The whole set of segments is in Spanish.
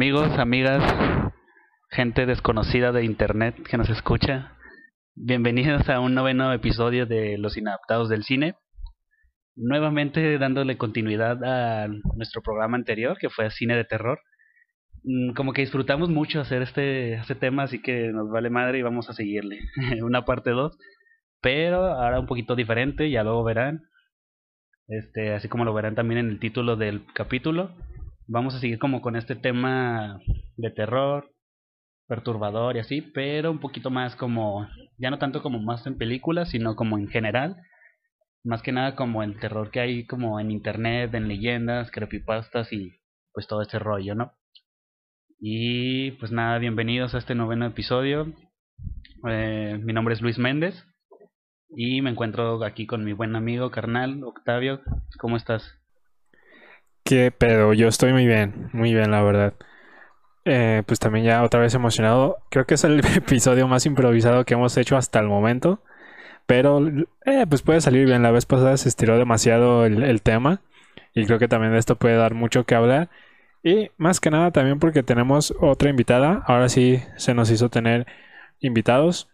Amigos, amigas, gente desconocida de internet que nos escucha, bienvenidos a un noveno episodio de Los Inadaptados del Cine. Nuevamente dándole continuidad a nuestro programa anterior, que fue Cine de Terror. Mm, como que disfrutamos mucho hacer este, este tema, así que nos vale madre y vamos a seguirle. Una parte 2, pero ahora un poquito diferente, ya luego verán. Este, así como lo verán también en el título del capítulo vamos a seguir como con este tema de terror, perturbador y así, pero un poquito más como, ya no tanto como más en películas, sino como en general, más que nada como el terror que hay como en internet, en leyendas, creepypastas y pues todo ese rollo, ¿no? Y pues nada, bienvenidos a este noveno episodio. Eh, mi nombre es Luis Méndez y me encuentro aquí con mi buen amigo carnal Octavio. ¿Cómo estás? ¿Qué pedo? Yo estoy muy bien, muy bien, la verdad. Eh, pues también ya otra vez emocionado. Creo que es el episodio más improvisado que hemos hecho hasta el momento. Pero eh, pues puede salir bien. La vez pasada se estiró demasiado el, el tema. Y creo que también esto puede dar mucho que hablar. Y más que nada también porque tenemos otra invitada. Ahora sí se nos hizo tener invitados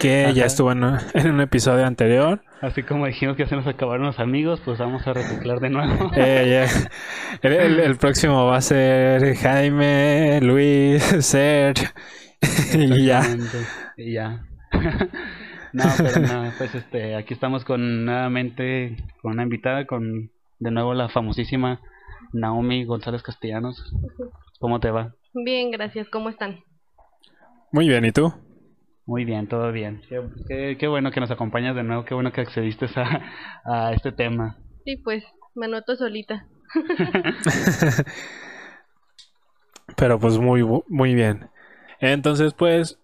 que ya estuvo en, un episodio anterior. Así como dijimos que se nos acabaron los amigos, pues vamos a reciclar de nuevo. Eh, el, próximo va a ser Jaime, Luis, Serge y ya. Y ya. no, pero no, pues este, aquí estamos con nuevamente con una invitada, con de nuevo la famosísima Naomi González Castellanos. ¿Cómo te va? Bien, gracias. ¿Cómo están? Muy bien, ¿y tú? Muy bien, todo bien. Qué, qué, bueno que nos acompañas de nuevo, qué bueno que accediste a, a este tema. Sí, pues me anoto solita. Pero pues muy, muy bien. Entonces, pues,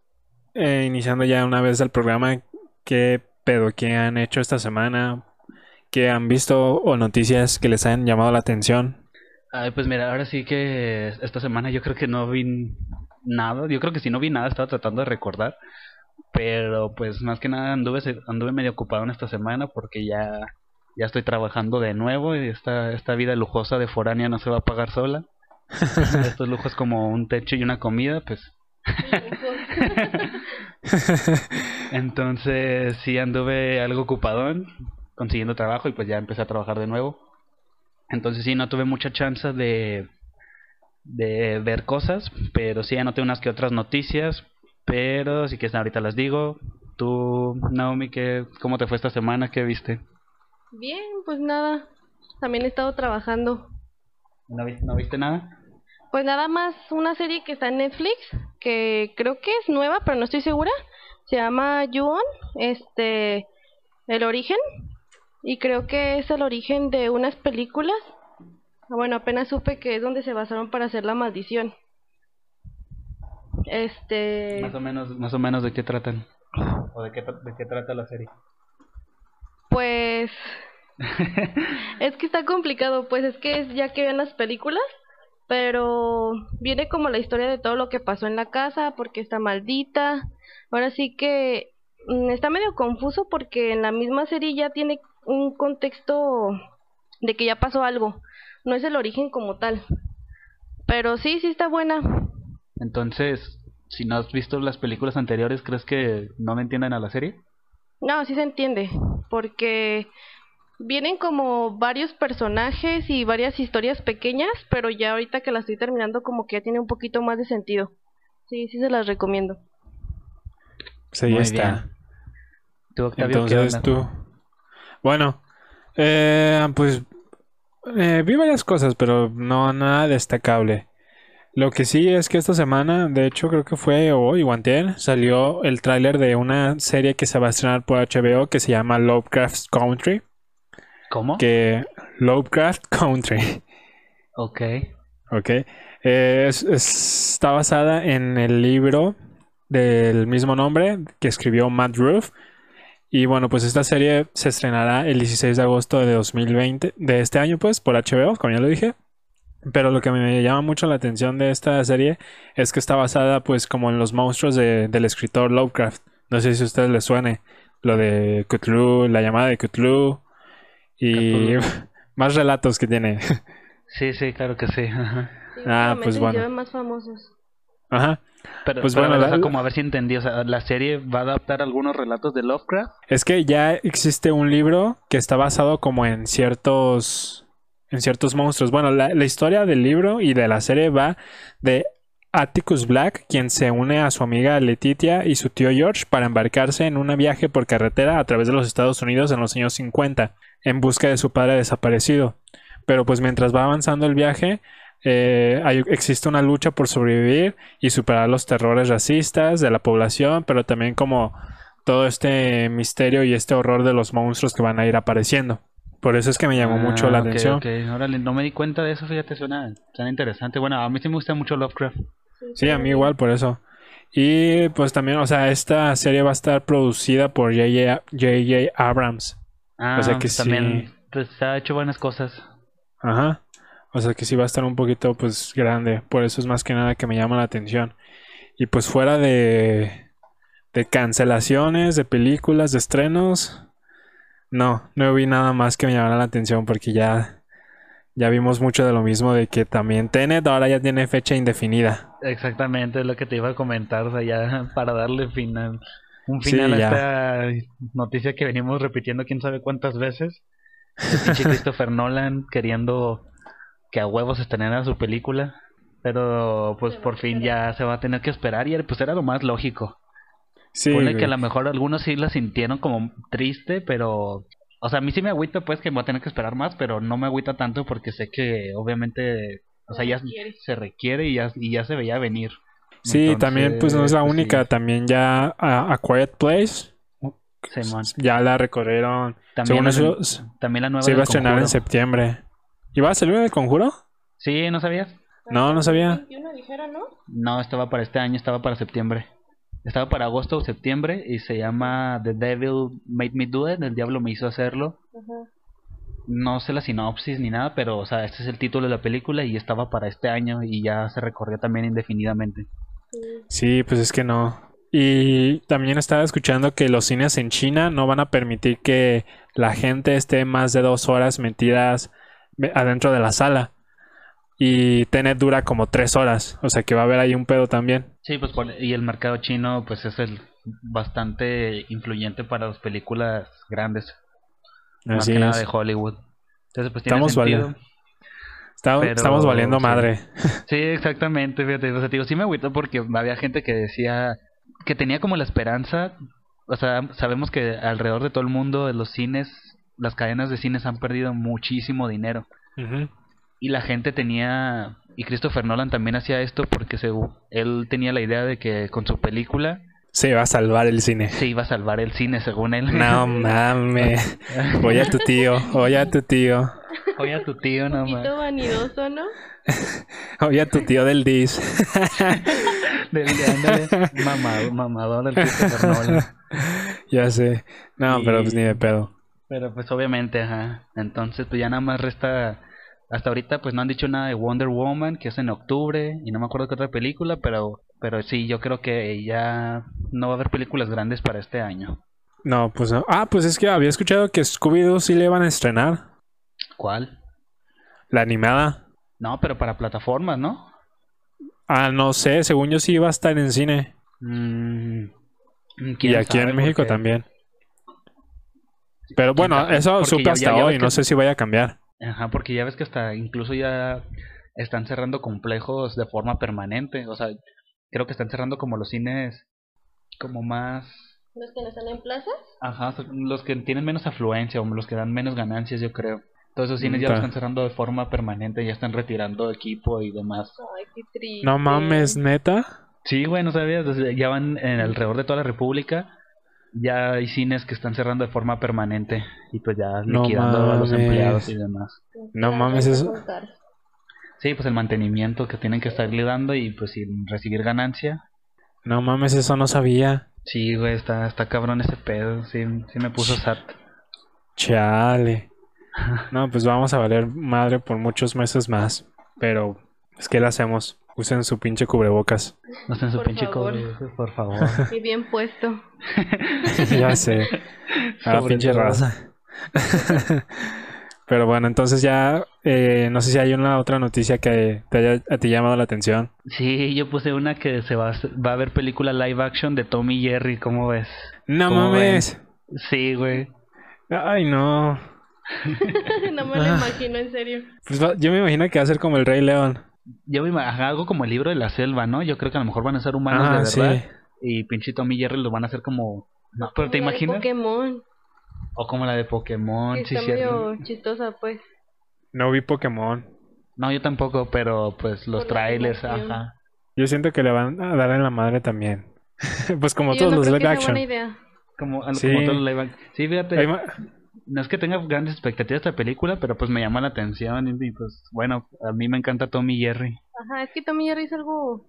eh, iniciando ya una vez el programa, ¿qué pedo? ¿Qué han hecho esta semana? ¿Qué han visto o noticias que les hayan llamado la atención? Ay, pues mira, ahora sí que esta semana yo creo que no vi nada. Yo creo que si no vi nada, estaba tratando de recordar. Pero pues más que nada anduve, anduve medio ocupado en esta semana porque ya, ya estoy trabajando de nuevo y esta, esta vida lujosa de foránea no se va a pagar sola. Estos lujos como un techo y una comida, pues... Entonces sí anduve algo ocupadón consiguiendo trabajo y pues ya empecé a trabajar de nuevo. Entonces sí, no tuve mucha chance de, de ver cosas, pero sí anoté unas que otras noticias, pero si quieres ahorita las digo. Tú, Naomi, ¿qué, ¿cómo te fue esta semana? ¿Qué viste? Bien, pues nada. También he estado trabajando. ¿No, ¿No viste nada? Pues nada más una serie que está en Netflix, que creo que es nueva, pero no estoy segura. Se llama Yuon, este, El Origen. Y creo que es el origen de unas películas. Bueno, apenas supe que es donde se basaron para hacer la maldición. Este. Más o menos, más o menos de qué tratan. ¿O de qué, de qué trata la serie? Pues. es que está complicado, pues es que es ya que ven las películas, pero viene como la historia de todo lo que pasó en la casa, porque está maldita. Ahora sí que mm, está medio confuso porque en la misma serie ya tiene un contexto de que ya pasó algo. No es el origen como tal. Pero sí, sí está buena. Entonces, si no has visto las películas anteriores, ¿crees que no me entienden a la serie? No, sí se entiende, porque vienen como varios personajes y varias historias pequeñas, pero ya ahorita que la estoy terminando como que ya tiene un poquito más de sentido. Sí, sí se las recomiendo. Sí, ya está. Entonces tú. Bueno, eh, pues eh, vi varias cosas, pero no nada destacable. Lo que sí es que esta semana, de hecho creo que fue hoy o antier, salió el tráiler de una serie que se va a estrenar por HBO que se llama Lovecraft Country. ¿Cómo? Que Lovecraft Country. Ok. Ok. está basada en el libro del mismo nombre que escribió Matt Roof. Y bueno, pues esta serie se estrenará el 16 de agosto de 2020, de este año pues, por HBO, como ya lo dije. Pero lo que me llama mucho la atención de esta serie es que está basada pues como en los monstruos del escritor Lovecraft. No sé si a ustedes les suene lo de Cthulhu, la llamada de Cthulhu y más relatos que tiene. Sí, sí, claro que sí. Ah, pues bueno. más famosos. Ajá. Pero, Pues pero, bueno, la- como a ver si entendí, o sea, la serie va a adaptar algunos relatos de Lovecraft. Es que ya existe un libro que está basado como en ciertos en ciertos monstruos. Bueno, la, historia del libro y de la serie va de Atticus Black, quien se une a su amiga Letitia y su tío George para embarcarse en un viaje por carretera a través de los Estados Unidos en los años 50 en busca de su padre desaparecido. Pero pues mientras va avanzando el viaje, eh, existe una lucha por sobrevivir y superar los terrores racistas de la población, pero también como todo este misterio y este horror de los monstruos que van a ir apareciendo. Por eso es que me llamó mucho la Ah, atención. Órale, no me di cuenta de eso, fíjate, suena, suena interesante. Bueno, a mí sí me gusta mucho Lovecraft. Sí, a mí igual, por eso. Y pues también, o sea, esta serie va a estar producida por J.J. J.J. Abrams. Ah, O sea que también sí. pues, ha hecho buenas cosas. Ajá. O sea que sí va a estar un poquito pues grande. Por eso es más que nada que me llama la atención. Y pues fuera de, de cancelaciones, de películas, de estrenos. No, no vi nada más que me llamara la atención porque ya, ya vimos mucho de lo mismo de que también Tenet ahora ya tiene fecha indefinida. Exactamente, es lo que te iba a comentar, o sea, ya para darle final, un final a esta noticia que venimos repitiendo quién sabe cuántas veces. Pinche Christopher Nolan queriendo que a huevos estrenara su película, pero pues por fin ya se va a tener que esperar y pues era lo más lógico. Sí, güey. que a lo mejor algunos sí la sintieron como triste, pero... O sea, a mí sí me agüita pues que voy a tener que esperar más, pero no me agüita tanto porque sé que obviamente... O sea, Se ya requiere. se requiere y ya, y ya se veía venir. Sí, también pues no es la Entonces, única, sí, también ya a, A Quiet Place Simón. ya la recorrieron. También, Según la, eso también la nueva se iba a estrenar en septiembre. ¿Iba a salir el conjuro? Sí, ¿no sabías? No, no sabía. 21 dijeron, ¿no? No, estaba para este año, estaba para septiembre. Estaba para agosto o septiembre y se llama The Devil Made Me Do It, el diablo me hizo hacerlo. No sé la sinopsis ni nada, pero o sea, este es el título de la película y estaba para este año y ya se recorrió también indefinidamente. Sí. Pues es que no. Y también estaba escuchando que los cines en China no van a permitir que la gente esté más de dos horas metidas me- adentro de la sala. Y Tenet dura como tres horas. O sea que va a haber ahí un pedo también. Sí, pues por- y el mercado chino pues es el bastante influyente para las películas grandes, más Así que nada es. de Hollywood. Entonces pues tiene Estamos sentido. valiendo. Está- pero, estamos valiendo sí. madre. Sí, exactamente, fíjate, o sea, digo, sí me agüitó porque había gente que decía que tenía como la esperanza, o sea, sabemos que alrededor de todo el mundo de los cines, las cadenas de cines han perdido muchísimo dinero y la gente tenía y Christopher Nolan también hacía esto porque se, él tenía la idea de que con su película Se va a salvar el cine. se iba a salvar el cine según él. No mames. Oye a tu tío, oye a tu tío, Oye a tu tío Un nomás. poquito vanidoso, ¿no? oye a tu tío del DIS. Del de ándale, mamado, mamador del Christopher Nolan. ya sé. No, pero pues ni de pedo. Pero pues obviamente, ajá. Entonces pues ya nada más resta... Hasta ahorita pues no han dicho nada de Wonder Woman, que es en octubre, y no me acuerdo qué otra película, pero pero sí, yo creo que ya no va a haber películas grandes para este año. No, pues no. Ah, pues es que había escuchado que Scooby-Doo sí le iban a estrenar. ¿Cuál? La animada. No, pero para plataformas, ¿no? Ah, no sé, según yo sí iba a estar en cine. Mm, Y aquí en México porque- también. Pero bueno, eso supe hasta ya- ya hoy, no sé si vaya a cambiar. Ajá, porque ya ves que hasta incluso ya están cerrando complejos de forma permanente. O sea, creo que están cerrando como los cines como más Los que no están en plazas. Ajá, los que tienen menos afluencia o los que dan menos ganancias, yo creo. Todos esos cines ya los están cerrando de forma permanente, ya están retirando equipo y demás. Ay, qué triste. No mames, neta. Sí, güey, no sabías, ya van en alrededor de toda la República. Ya hay cines que están cerrando de forma permanente y pues ya No liquidando a los empleados y demás. No mames, eso- Sí, pues el mantenimiento que tienen que estarle dando y pues sin recibir ganancia. No mames, eso no sabía. Sí, güey, está, está cabrón ese pedo, sí, sí me puso sat. Chale. No, pues vamos a valer madre por muchos meses más. Pero es que le hacemos. Usen su pinche cubrebocas. No estén su Por pinche favor. cobre, por favor. Y bien puesto. ya sé. Ah, Sobre pinche raza. Pero bueno, entonces ya eh, no sé si hay una otra noticia que te haya a ti llamado la atención. Sí, yo puse una que se va a, va a haber película live action de Tommy y Jerry, ¿cómo ves? No ¿Cómo mames. Sí, güey. Ay, no. no me lo Ah. imagino, en serio. Pues va- yo me imagino que va a ser como el Rey León. Yo me imagino algo como el libro de la selva, ¿no? Yo creo que a lo mejor van a ser humanos Ah, de sí. verdad. Y pinche Tommy y Jerry los van a hacer como... No, pero ¿te Como imaginas? Pokémon. O como la de Pokémon, sí, está medio chistosa, pues. No vi Pokémon. No, yo tampoco, pero pues los Por trailers, ajá. Yo siento que le van a dar en la madre también. pues como Yo todos no los creo live action. buena idea. Como, algo Sí. como todos los live action. Sí, fíjate. No es que tenga grandes expectativas de esta película, pero pues me llama la atención y pues bueno, a mí me encanta Tommy y Jerry. Ajá, es que Tommy Jerry es algo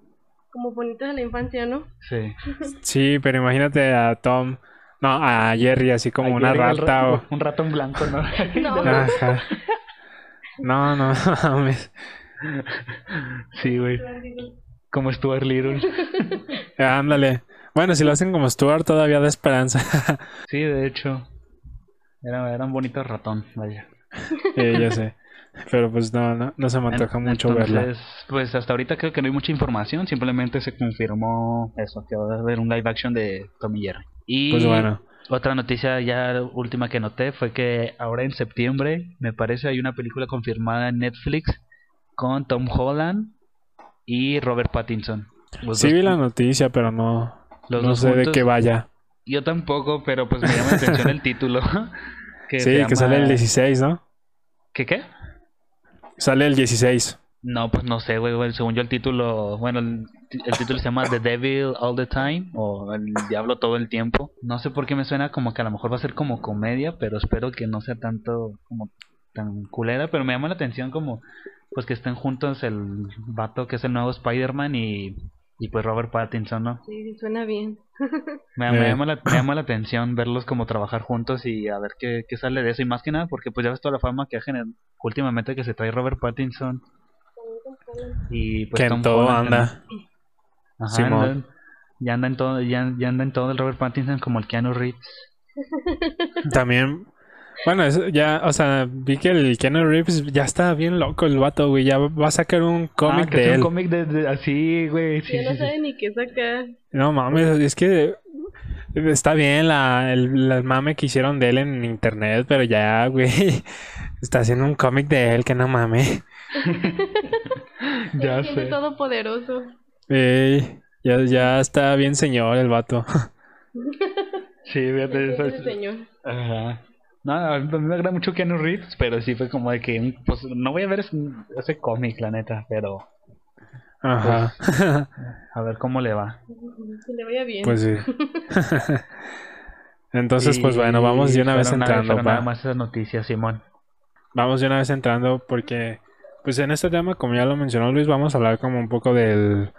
como bonito de la infancia, ¿no? Sí. Sí, pero imagínate a Tom, no, a Jerry así como A una Jerry, rata o... Un ratón blanco, ¿no? No. Ajá. No, no, mames. sí, güey. Como Stuart Little. Ándale. Bueno, si lo hacen como Stuart todavía da esperanza. Sí, de hecho. Era, era un bonito ratón, vaya. Sí, ya sé. Pero pues no, no, no se me antoja En- mucho entonces, verla. Pues hasta ahorita creo que no hay mucha información, simplemente se confirmó eso, que va a haber un live action de Tommy Jerry. Y Pues bueno. otra noticia ya última que noté fue que ahora en septiembre, me parece, hay una película confirmada en Netflix con Tom Holland y Robert Pattinson. Los Sí dos- vi la noticia, pero no, los no sé de qué vaya. Yo tampoco, pero pues me llama la atención el título. que Sí, que sale el llama- 16, ¿no? ¿Qué qué? Sale el 16. No, pues no sé, güey, güey, Según yo el título, bueno, el, el título se llama The Devil All the Time o El Diablo todo el tiempo. No sé por qué me suena como que a lo mejor va a ser como comedia, pero espero que no sea tanto como tan culera, pero me llama la atención como pues que estén juntos el vato que es el nuevo Spider-Man y, y pues Robert Pattinson, ¿no? Sí, sí, suena bien. Me, me Eh. llama la, me llama la atención verlos como trabajar juntos y a ver qué, qué sale de eso. Y más que nada porque pues ya ves toda la fama que ha generado últimamente que se trae Robert Pattinson y pues que Tom en todo Holland anda. Ajá, Simón. anda en- ya anda en todo, ya, ya anda en todo el Robert Pattinson como el Keanu Reeves. También, bueno, eso ya, o sea, vi que el Keanu Reeves ya está bien loco el vato, güey. Ya va a sacar un cómic ah, que de es él. un cómic de, de- así, güey. Sí, ya no sí, sí. sabe ni qué sacar. No mames, es que está bien la, el, el mame que hicieron de él en internet, pero ya, güey, está haciendo un cómic de él que no mames. Ya Se siente sé. todopoderoso. Ey, ya, ya está bien señor el vato. Sí, fíjate, es- señor. Ajá. No, a mí me agrada mucho Keanu Reeves, pero sí fue como de que, pues, no voy a ver ese, ese cómic, la neta, pero Ajá. a ver cómo le va. Que le vaya bien. Pues sí. Entonces, pues bueno, vamos de una vez nada- entrando. va. nada más esas noticias, Simón. Vamos de una vez entrando porque, pues en este tema, como ya lo mencionó Luis, vamos a hablar como un poco del,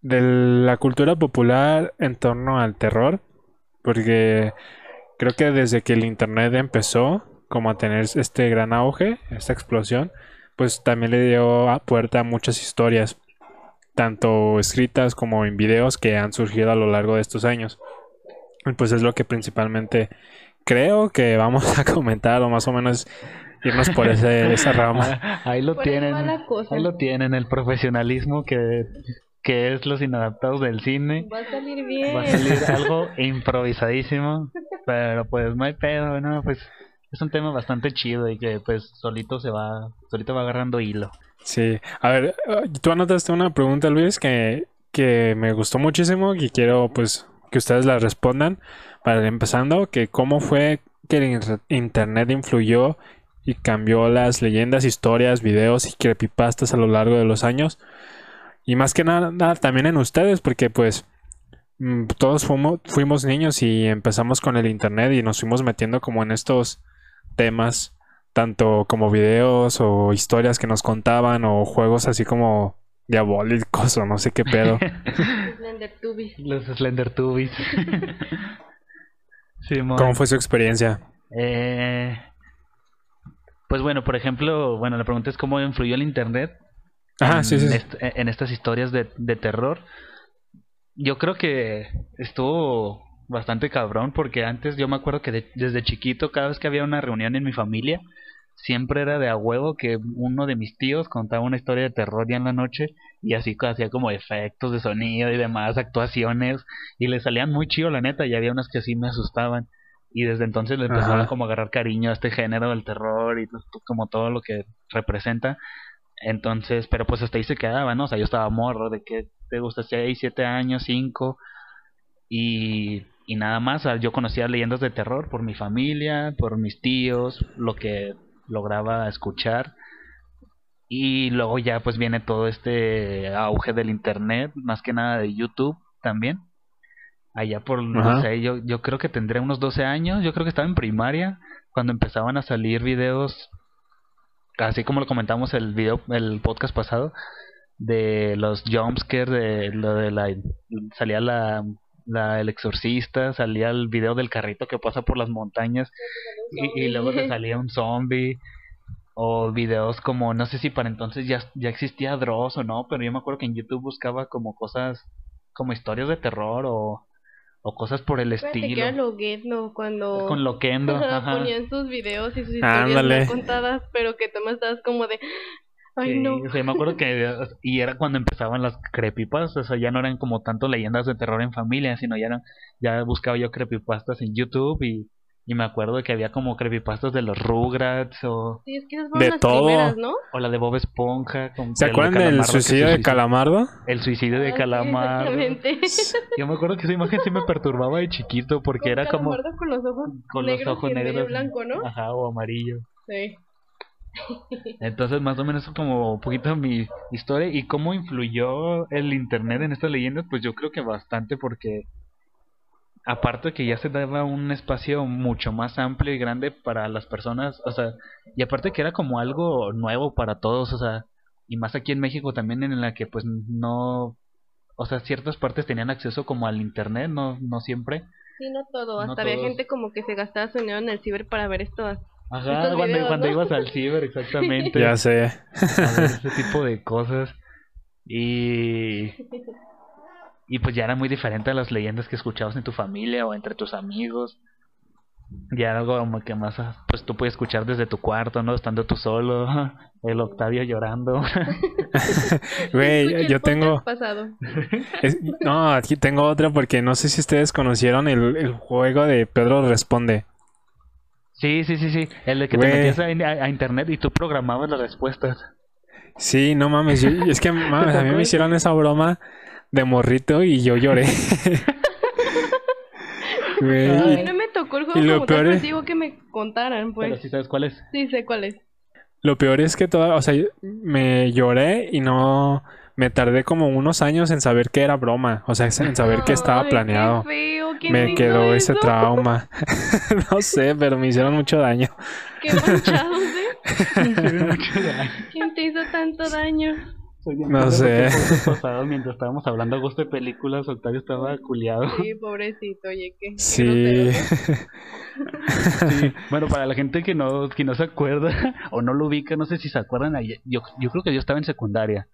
de la cultura popular en torno al terror, porque creo que desde que el internet empezó como a tener este gran auge, esta explosión, pues también le dio a puerta a muchas historias, tanto escritas como en videos que han surgido a lo largo de estos años. Y pues es lo que principalmente creo que vamos a comentar o más o menos irnos por ese, esa rama. Ah, Ahí lo Por tienen. Ahí lo tienen, el profesionalismo que, que es los inadaptados del cine. Va a salir bien. Va a salir algo improvisadísimo, pero pues no hay pedo, ¿no? Pues es un tema bastante chido y que pues solito se va, solito va agarrando hilo. Sí, a ver, eh, tú anotaste una pregunta, Luis, que, que me gustó muchísimo y quiero pues que ustedes la respondan para ir empezando, que cómo fue que el inter- internet influyó y cambió las leyendas, historias, videos y creepypastas a lo largo de los años. Y más que nada, nada, también en ustedes, porque pues mm, todos fuimos, fuimos niños y empezamos con el internet y nos fuimos metiendo como en estos temas, tanto como videos o historias que nos contaban o juegos así como diabólicos o no sé qué pedo. Los Slender Tubies. Simón. ¿Cómo fue su experiencia? Eh, pues bueno, por ejemplo, bueno, la pregunta es cómo influyó el internet Ajá, en, sí, sí. est- en estas historias de, de terror. Yo creo que estuvo bastante cabrón porque antes yo me acuerdo que de- desde chiquito cada vez que había una reunión en mi familia siempre era de a huevo que uno de mis tíos contaba una historia de terror ya en la noche y así hacía como efectos de sonido y demás, actuaciones y le salían muy chido la neta y había unas que sí me asustaban y desde entonces le empezaba como a agarrar cariño a este género del terror y como todo lo que representa. Entonces, pero pues hasta ahí se quedaba, ¿no? O sea, yo estaba morro de que te gusta 6, 7 años, 5 y y nada más. Yo conocía leyendas de terror por mi familia, por mis tíos, lo que lograba escuchar. Y luego ya pues viene todo este auge del internet, más que nada de YouTube también. Allá por, no sé, yo, yo creo que tendré unos 12 años, yo creo que estaba en primaria, cuando empezaban a salir videos, así como lo comentamos el video, el podcast pasado, de los jumpscares, de lo de la, salía la la, el exorcista, salía el video del carrito que pasa por las montañas y, y, luego te salía un zombie o videos como no sé si para entonces ya, ya existía Dross o no, pero yo me acuerdo que en YouTube buscaba como cosas como historias de terror o, o cosas por el estilo. Loquendo, cuando con Loquendo, ajá. ponían sus videos y sus historias contadas, pero que tú me estabas como de Ay, no. O sea, me acuerdo que y era cuando empezaban las creepypastas, o sea, ya no eran como tanto leyendas de terror en familia, sino ya eran, ya buscaba yo creepypastas en YouTube y, y me acuerdo que había como creepypastas de los Rugrats o sí, es que esas de las todo. Primeras, ¿no? o la de Bob Esponja, ¿Se acuerdan del suicidio de Calamardo? El suicidio de Calamardo. yo me acuerdo que esa imagen sí me perturbaba de chiquito porque era como con los ojos con negros los ojos negros, blanco, ¿no? Ajá, o amarillo. Sí. Entonces, más o menos como un poquito mi historia y cómo influyó el internet en estas leyendas, pues yo creo que bastante porque aparte que ya se daba un espacio mucho más amplio y grande para las personas, o sea, y aparte que era como algo nuevo para todos, o sea, y más aquí en México también en la que pues no, o sea, ciertas partes tenían acceso como al internet, no no siempre. Sí, no todo, hasta había gente como que se gastaba su dinero en el ciber para ver esto Ajá, cuando, cuando ibas al ciber, exactamente. ya sé. ese tipo de cosas. Y. Y pues ya era muy diferente a las leyendas que escuchabas en tu familia o entre tus amigos. Ya era algo como que más, pues tú puedes escuchar desde tu cuarto, ¿no? Estando tú solo, el Octavio llorando. Güey, yo tengo... no, aquí tengo otra porque no sé si ustedes conocieron el, el juego de Pedro Responde. Sí, sí, sí, sí. El de que te metías a, internet y tú programabas las respuestas. Sí, no mames. es que mames, a mí me hicieron esa broma de morrito y yo lloré. A mí no me tocó el juego y lo como peor es... que me contaran, pues. Pero sí sabes cuál es. Sí, sé cuál es. Lo peor es que toda, o sea, me lloré y no me tardé como unos años en saber que era broma, o sea, en saber que estaba planeado. me quedó ese trauma. no sé, pero me hicieron mucho daño. Qué manchados, ¿eh? ¿Quién te hizo tanto daño? No sé. Pasado, mientras estábamos hablando a gusto de películas, Octavio estaba culiado. Sí, pobrecito, oye, que. Sí. sí. Bueno, para la gente que no, que no se acuerda o no lo ubica, no sé si se acuerdan, yo, yo creo que yo estaba en secundaria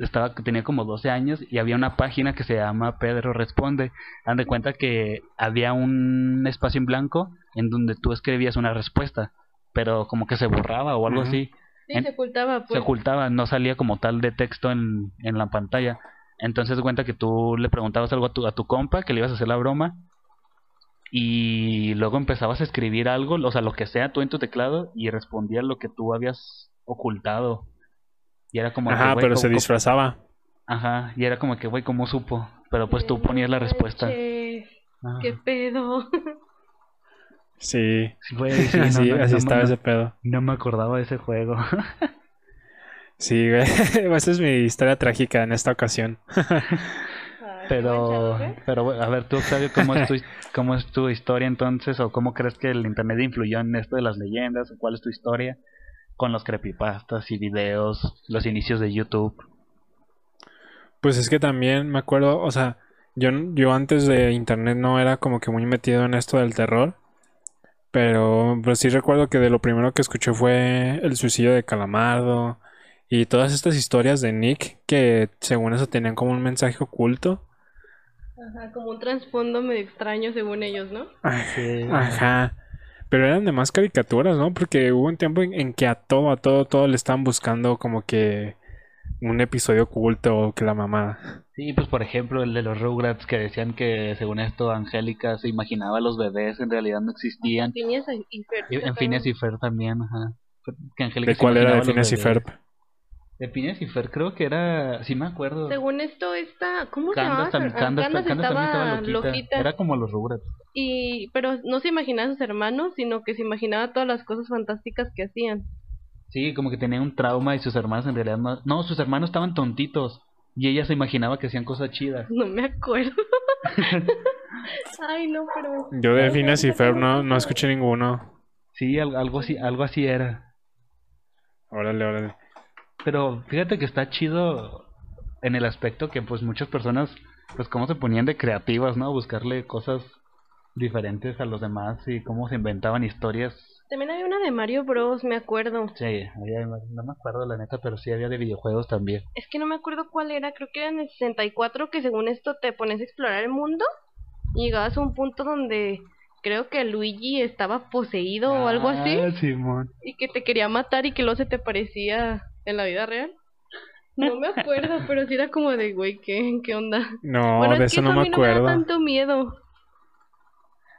estaba tenía como 12 años y había una página que se llama Pedro Responde. Dan de cuenta que había un espacio en blanco en donde tú escribías una respuesta, pero como que se borraba o algo así. Sí, se ocultaba. Pues. Se ocultaba, no salía como tal de texto en, en la pantalla. Entonces cuenta que tú le preguntabas algo a tu, a tu compa, que le ibas a hacer la broma, y luego empezabas a escribir algo, o sea, lo que sea tú en tu teclado, y respondía lo que tú habías ocultado. Y era como Ajá, pero se disfrazaba. Ajá, y era como que, güey, ¿cómo supo? Pero pues tú ponías la respuesta. ¿Qué pedo? Sí. sí, así, estaba ese pedo. No me acordaba de ese juego. sí, güey. Esa es mi historia trágica en esta ocasión. pero, pero a ver, tú, Octavio, ¿cómo es, tu, ¿cómo es tu historia entonces? ¿O cómo crees que el internet influyó en esto de las leyendas? ¿O cuál es tu historia? con los creepypastas y videos, los inicios de YouTube. Pues es que también me acuerdo, o sea, yo, yo antes de internet no era como que muy metido en esto del terror. Pero pues sí recuerdo que de lo primero que escuché fue el suicidio de Calamardo y todas estas historias de Nick que según eso tenían como un mensaje oculto. Ajá, como un trasfondo medio extraño según ellos, ¿no? Ajá. Ajá. Pero eran de más caricaturas, ¿no? Porque hubo un tiempo en, en que a todo, a todo, todo le estaban buscando como que un episodio oculto o que la mamá. Sí, pues por ejemplo el de los Rugrats que decían que según esto Angélica se imaginaba a los bebés, en realidad no existían. Phineas y Ferb. Y En Phineas y Fer también, ajá. Que Angélica ¿De se cuál era de Phineas y. Ferb? De Phineas y Fer creo que era, sí me acuerdo. Según esto, esta. ¿Cómo se llamaba? Candace, Candace- Candace estaba estaba loquita. loquita. Era como los Rugrats. Y, pero no se imaginaba a sus hermanos, sino que se imaginaba todas las cosas fantásticas que hacían. Sí, como que tenía un trauma y sus hermanos en realidad no... No, sus hermanos estaban tontitos. Y ella se imaginaba que hacían cosas chidas. No me acuerdo. Ay, no, pero. Yo de Phineas y no, Ferb no, escuché ninguno. Sí, al- algo así, algo así era. Órale, órale. Pero fíjate que está chido en el aspecto que pues muchas personas pues cómo se ponían de creativas, ¿no? Buscarle cosas diferentes a los demás y cómo se inventaban historias. También había una de Mario Bros, me acuerdo. Sí, había- no me acuerdo la neta, pero sí había de videojuegos también. Es que no me acuerdo cuál era, creo que era en el 64 que según esto te pones a explorar el mundo y llegabas a un punto donde creo que Luigi estaba poseído o algo así Ah, Simón. y que te quería matar y que luego se te parecía en la vida real. No me acuerdo, pero sí era como de, güey, ¿qué, qué onda? No, bueno, de es que eso no a me mí no me da acuerdo. tanto miedo.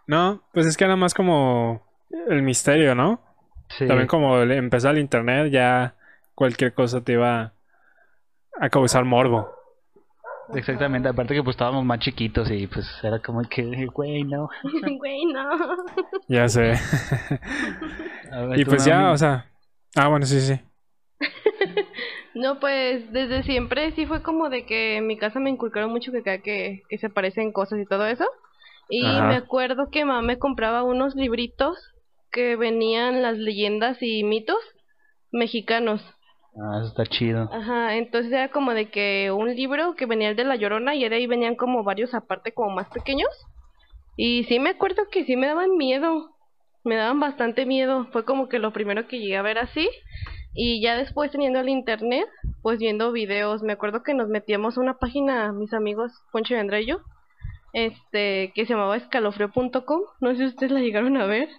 No, pues es que era más como el misterio, ¿no? Sí. También como empezar el internet, ya cualquier cosa te iba a causar morbo. Exactamente, aparte que pues estábamos más chiquitos y pues era como que, güey, no. Güey, no. Ya sé. Ver, y pues ya, o sea. Ah, bueno, sí, sí. No, pues desde siempre sí fue como de que en mi casa me inculcaron mucho que cada que, que se parecen cosas y todo eso. Y Ajá. me acuerdo que mamá me compraba unos libritos que venían las leyendas y mitos mexicanos. Ah, eso está chido. Ajá, entonces era como de que un libro que venía el de La Llorona y de ahí venían como varios aparte como más pequeños. Y sí me acuerdo que sí me daban miedo, me daban bastante miedo. Fue como que lo primero que llegué a ver así. Y ya después teniendo el internet, pues viendo videos, me acuerdo que nos metíamos a una página, mis amigos Poncho y André y yo, este, que se llamaba escalofrío.com. No sé si ustedes la llegaron a ver.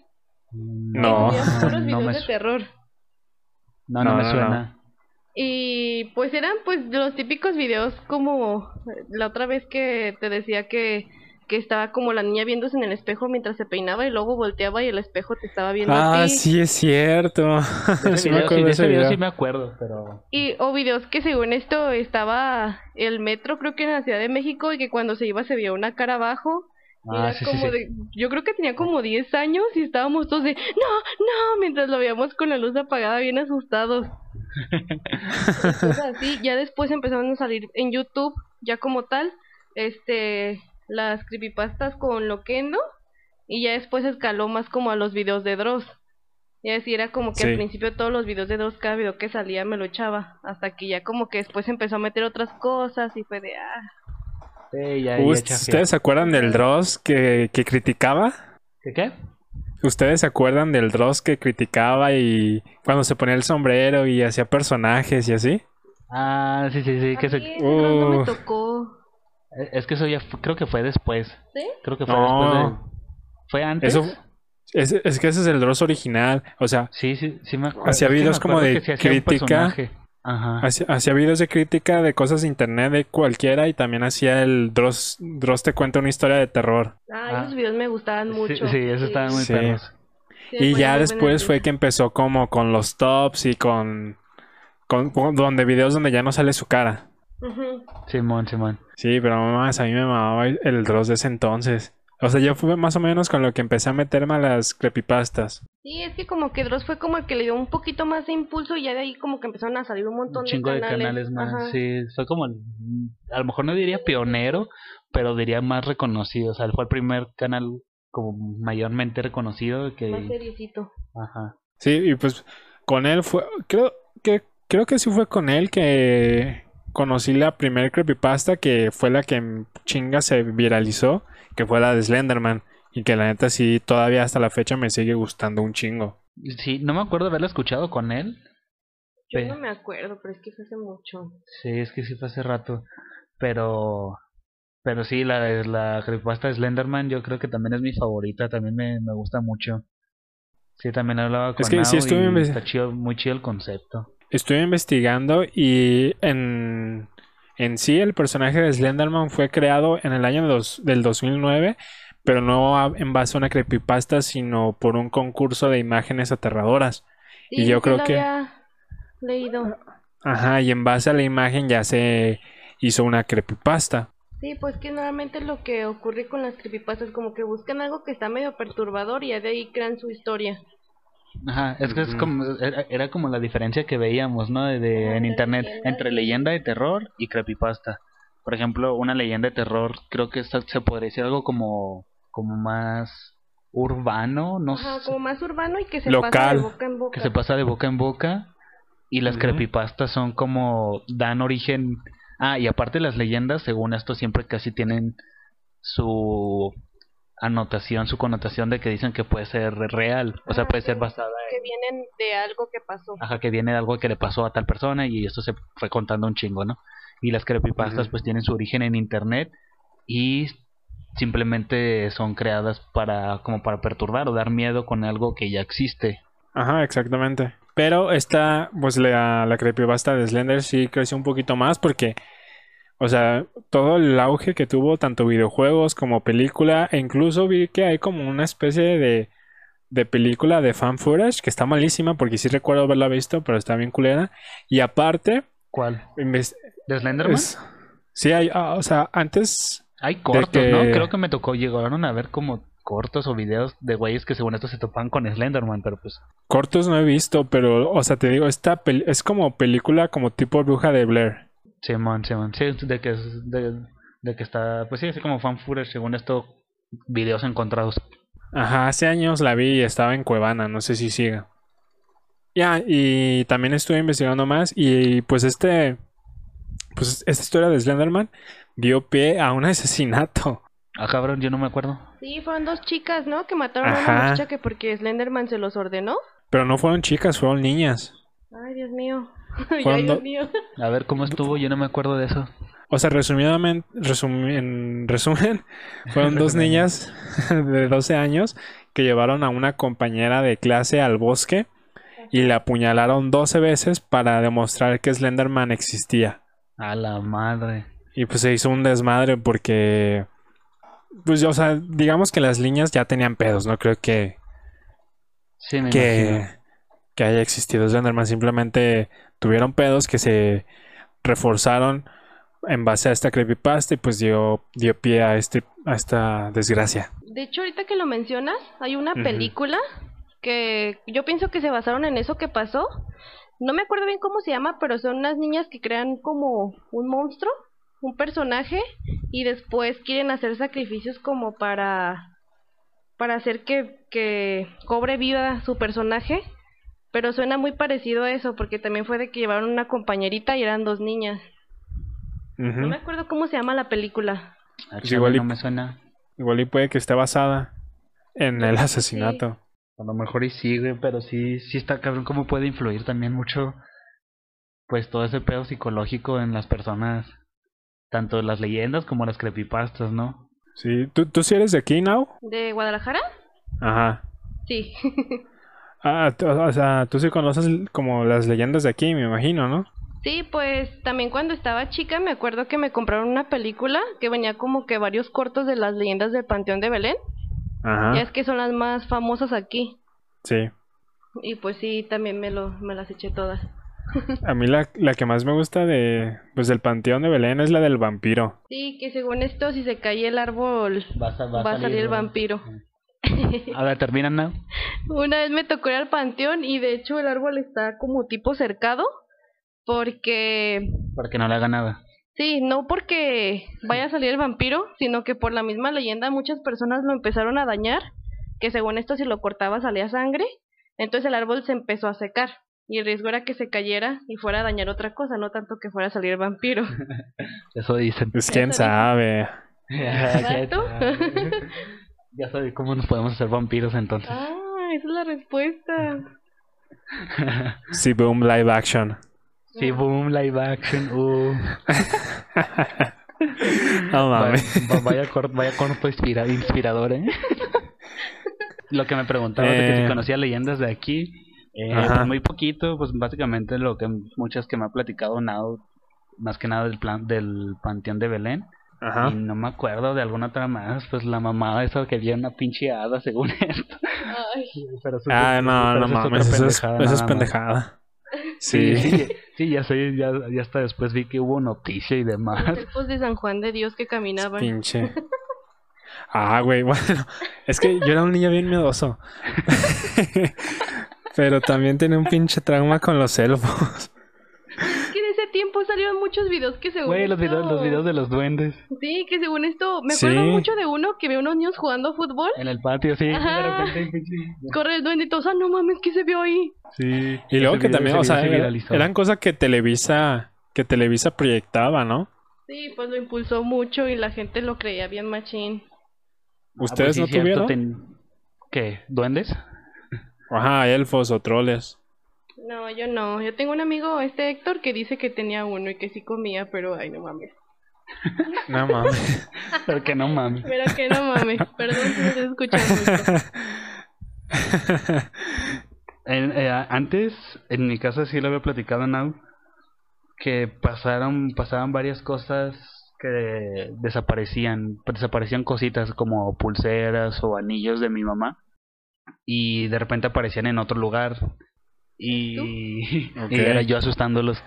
No. No videos me, de terror. no, no No, me no, suena. Y pues eran pues los típicos videos como la otra vez que te decía que, que estaba como la niña viéndose en el espejo mientras se peinaba y luego volteaba y el espejo te estaba viendo a Ah, ti. sí, es cierto. Ese sí me acuerdo sí, de de ese ese video video. sí me acuerdo, pero... Y o videos que según esto estaba el metro creo que en la Ciudad de México y que cuando se iba se veía una cara abajo. Ah, sí, como sí. de, yo creo que tenía como 10 años y estábamos todos de, no, no, mientras lo veíamos con la luz apagada bien asustados. Así, ya después empezaron a salir en YouTube, ya como tal, este, las creepypastas con Loquendo y ya después escaló más como a los videos de Dross. Y así era como que Sí. al principio todos los videos de Dross, cada video que salía me lo echaba, hasta que ya como que después empezó a meter otras cosas y fue de, ah, Sí, ya, ya chafié. ¿Ustedes se acuerdan del Dross que, que criticaba? ¿Qué qué? ¿Ustedes se acuerdan del Dross que criticaba y cuando se ponía el sombrero y hacía personajes y así? Ah, sí, sí, sí, que se... no me tocó. Es que eso ya creo que fue después. ¿Sí? Creo que fue No. después de... ¿Fue antes? Eso es, es que ese es el Dross original. O sea, Sí, sí, sí me acuerdo. Hacía videos como de crítica. Ajá. hacía, hacía videos de crítica de cosas de internet de cualquiera y también hacía el Dross, Dross te cuenta una historia de terror. Ah, Ah. esos videos me gustaban Sí, mucho. sí, eso estaban muy Sí. perros. Sí, Y ya muy después fue que empezó como con los tops y con, con, con- donde videos donde ya no sale su cara. Ujú. Simón, Simón. Sí, pero más a mí me mamaba el Dross de ese entonces. O sea, yo fue más o menos con lo que empecé a meterme a las creepypastas. Sí, es que como que Dross fue como el que le dio un poquito más de impulso y ya de ahí como que empezaron a salir un montón Un chingo de de canales. canales más. Ajá. Sí, fue como... el- A lo mejor no diría pionero, pero diría más reconocido. O sea, fue el primer canal como mayormente reconocido Más que... seriecito. Ajá. Sí, y pues con él fue, creo que, creo que sí fue con él que conocí la primer creepypasta que fue la que en chinga se viralizó, que fue la de Slenderman. Y que la neta sí, todavía hasta la fecha me sigue gustando un chingo. Sí, no me acuerdo haberlo escuchado con él. Yo no me acuerdo, pero es que fue hace mucho. Sí, es que sí fue hace rato. Pero... Pero sí, la, la creepypasta de Slenderman yo creo que también es mi favorita. También me, me gusta mucho. Sí, también hablaba con Es que sí Nao estuve y inves- está chido, muy chido el concepto. Estuve investigando y en, en sí el personaje de Slenderman fue creado en el año dos- del 2009, pero no a- en base a una creepypasta, sino por un concurso de imágenes aterradoras. Y yo sí creo lo que- había leído. Ajá, y en base a la imagen ya se hizo una creepypasta. Sí, pues que normalmente lo que ocurre con las creepypastas es como que buscan algo que está medio perturbador y de ahí crean su historia. Ajá, es que es como, era, era como la diferencia que veíamos, ¿no? De, de- en internet, leyenda entre leyenda de terror y creepypasta. Por ejemplo, una leyenda de terror, creo que esta se podría decir algo como, como más urbano, no Ajá, sé, como más urbano y que se pasa Local. de boca en boca. que se pasa de boca en boca. Y las creepypastas son como, dan origen... Ah, y aparte las leyendas, según esto, siempre casi tienen su anotación, su connotación de que dicen que puede ser real, o sea, Ah, puede ser basada que vienen de algo que pasó. Ajá, que viene de algo que le pasó a tal persona y esto se fue contando un chingo, ¿no? Y las creepypastas pues tienen su origen en internet y simplemente son creadas para como para perturbar o dar miedo con algo que ya existe. Ajá, exactamente. Pero esta, pues la, la creepypasta de Slender sí creció un poquito más porque, o sea, todo el auge que tuvo tanto videojuegos como película, e incluso vi que hay como una especie de, de película de fan footage que está malísima porque sí recuerdo haberla visto, pero está bien culera. Y aparte, ¿Cuál? ¿De Slenderman? es- sí hay, ah, o sea, antes, Hay cortos, que- ¿no? Creo que me tocó, llegaron a ver como cortos o videos de güeyes que según esto se topan con Slenderman, pero pues cortos no he visto, pero, o sea, te digo, esta es como película como tipo Bruja de Blair. Simón, Simón, sí, de que es- de, de que está, pues sí, así como fan footage, según esto, videos encontrados. Ajá, hace años la vi y estaba en Cuevana, no sé si siga. Ya, y también estuve investigando más y pues este, pues esta historia de Slenderman dio pie a un asesinato. Ah, cabrón, yo no me acuerdo. Sí, fueron dos chicas, ¿no? Que mataron a una muchacha que porque Slenderman se los ordenó. Pero no fueron chicas, fueron niñas. Ay, Dios mío. Ay, Fueron Dios do- mío. A ver cómo estuvo, yo no me acuerdo de eso. O sea, resumidamente, resumi- en resumen, fueron dos niñas de 12 años que llevaron a una compañera de clase al bosque y la apuñalaron 12 veces para demostrar que Slenderman existía. A la madre. Y pues se hizo un desmadre porque, pues, o sea, digamos que las líneas ya tenían pedos, no creo que, Sí, me que, imagino. Que haya existido Slenderman, simplemente tuvieron pedos que se reforzaron en base a esta creepypasta y pues dio, dio pie a, este, a esta desgracia. De hecho, ahorita que lo mencionas, hay una película que yo pienso que se basaron en eso que pasó. No me acuerdo bien cómo se llama, pero son unas niñas que crean como un monstruo, un personaje, y después quieren hacer sacrificios como para para hacer que, que cobre vida su personaje. Pero suena muy parecido a eso, porque también fue de que llevaron una compañerita y eran dos niñas. No me acuerdo cómo se llama la película. Ah, Pues igual y- no me suena. Igual y puede que esté basada en el asesinato. A lo mejor y sí, güey, pero sí, sí está cabrón cómo puede influir también mucho, pues todo ese pedo psicológico en las personas, tanto las leyendas como las creepypastas, ¿no? Sí, ¿tú, tú sí eres de aquí, Now? ¿De Guadalajara? Ajá. Sí. Ah, tú- o sea, tú sí conoces como las leyendas de aquí, me imagino, ¿no? Sí, pues también cuando estaba chica me acuerdo que me compraron una película que venía como que varios cortos de las leyendas del Panteón de Belén. Ajá. Ya es que son las más famosas aquí. Sí. Y pues sí, también me, lo, me las eché todas. A mí la, la que más me gusta de, pues del Panteón de Belén es la del vampiro. Sí, que según esto, si se cae el árbol, Va a, va a salir el vampiro. A ver, termina, ¿no? Una vez me tocó ir al panteón y de hecho el árbol está como tipo cercado. Porque, Para que no le haga nada. sí, no porque vaya a salir el vampiro, sino que por la misma leyenda muchas personas lo empezaron a dañar. Que según esto, si lo cortaba salía sangre. Entonces el árbol se empezó a secar. Y el riesgo era que se cayera y fuera a dañar otra cosa, no tanto que fuera a salir el vampiro. Eso dicen. Pues quién sabe. Exacto. ya sabes cómo nos podemos hacer vampiros entonces. ah, esa es la respuesta. Sí, boom, live action. sí, boom, live action. Uh. No Vaya, mames. vaya, cor- vaya corto inspira- inspirador, ¿eh? lo que me preguntaba de que si Eh. conocía leyendas de aquí, eh, pues muy poquito, pues básicamente lo que muchas que me ha platicado Nao, más que nada del plan del Panteón de Belén. Ajá. Y no me acuerdo de alguna otra más, pues la mamada esa que había una pinche hada según esto. Ay, Pero eso- Ah, no, no mames, eso es, pendejada eso es nada más. pendejada. Sí, Sí. sí, ya sé, ya, ya hasta después vi que hubo noticia y demás. los elfos de San Juan de Dios que caminaban. Pinche. Ah, güey, bueno. Es que yo era un niño bien miedoso. Pero también tenía un pinche trauma con los elfos. Es que en ese tiempo salieron muchos videos que según Güey, los videos, esto- los videos de los duendes Sí, que según esto, me acuerdo Sí. mucho de uno que ve unos niños jugando fútbol. en el patio, sí, de Ajá. repente, pinche- Corre el duende y todos, ah, no mames, ¿qué se vio ahí? Sí. Y luego que video- también, o sea, se era- eran cosas que Televisa, que Televisa proyectaba, ¿no? Sí, pues lo impulsó mucho y la gente lo creía bien machín. Ah, pues ¿Ustedes sí, no cierto, tuvieron? ten- ¿Qué? ¿Duendes? Ajá, elfos o troles. No, yo no. Yo tengo un amigo, este Héctor, que dice que tenía uno y que sí comía, pero ay, no mames. No mames. Pero que no mames. Pero que no mames. Perdón si me estoy escuchando. En- eh, antes, en mi casa sí lo había platicado Nau, que pasaron, pasaban varias cosas que desaparecían, desaparecían cositas como pulseras o anillos de mi mamá y de repente aparecían en otro lugar y, era yo asustándolos.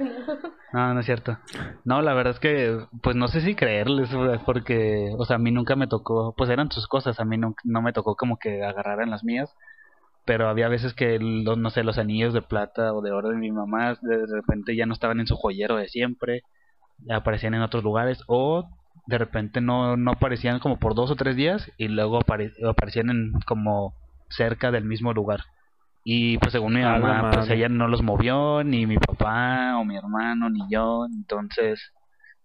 No, no es cierto. No, la verdad es que, pues no sé si creerles, porque, o sea, a mí nunca me tocó, pues eran sus cosas, a mí no, no me tocó como que agarraran las mías, pero había veces que, los, no sé, los anillos de plata o de oro de mi mamá de repente ya no estaban en su joyero de siempre, ya aparecían en otros lugares, o de repente no, no aparecían como por dos o tres días y luego apare- aparecían en como cerca del mismo lugar. Y pues según mi A la mamá, pues ella no los movió, ni mi papá, o mi hermano, ni yo. Entonces,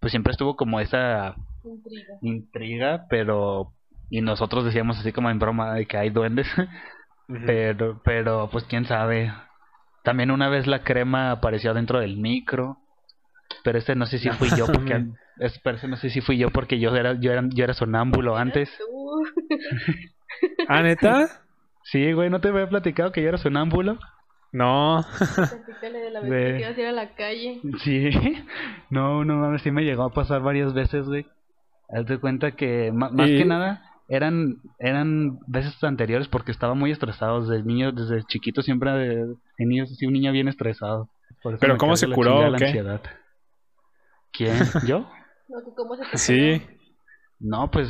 pues siempre estuvo como esa Intriga. intriga, pero... Y nosotros decíamos así como en broma de que hay duendes, pero, pero pues quién sabe. También una vez la crema apareció dentro del micro, pero ese no sé si fui yo porque... es- pero ese no sé si fui yo porque yo era, yo era, yo era sonámbulo antes. Tú. ¿Ah, neta? Sí, güey, ¿no te había platicado que yo era sonámbulo? No. De la vez Ve. que te ibas a ir a la calle. Sí, no, no mames, sí me llegó a pasar varias veces, güey. Haz de cuenta que más Y- que nada eran eran veces anteriores porque estaba muy estresado desde niño, desde chiquito siempre de, de niño, sí, un niño bien estresado. Por eso ¿Pero cómo se curó o la qué? ansiedad. ¿Quién? ¿Yo? No, ¿Cómo se te Sí. No, pues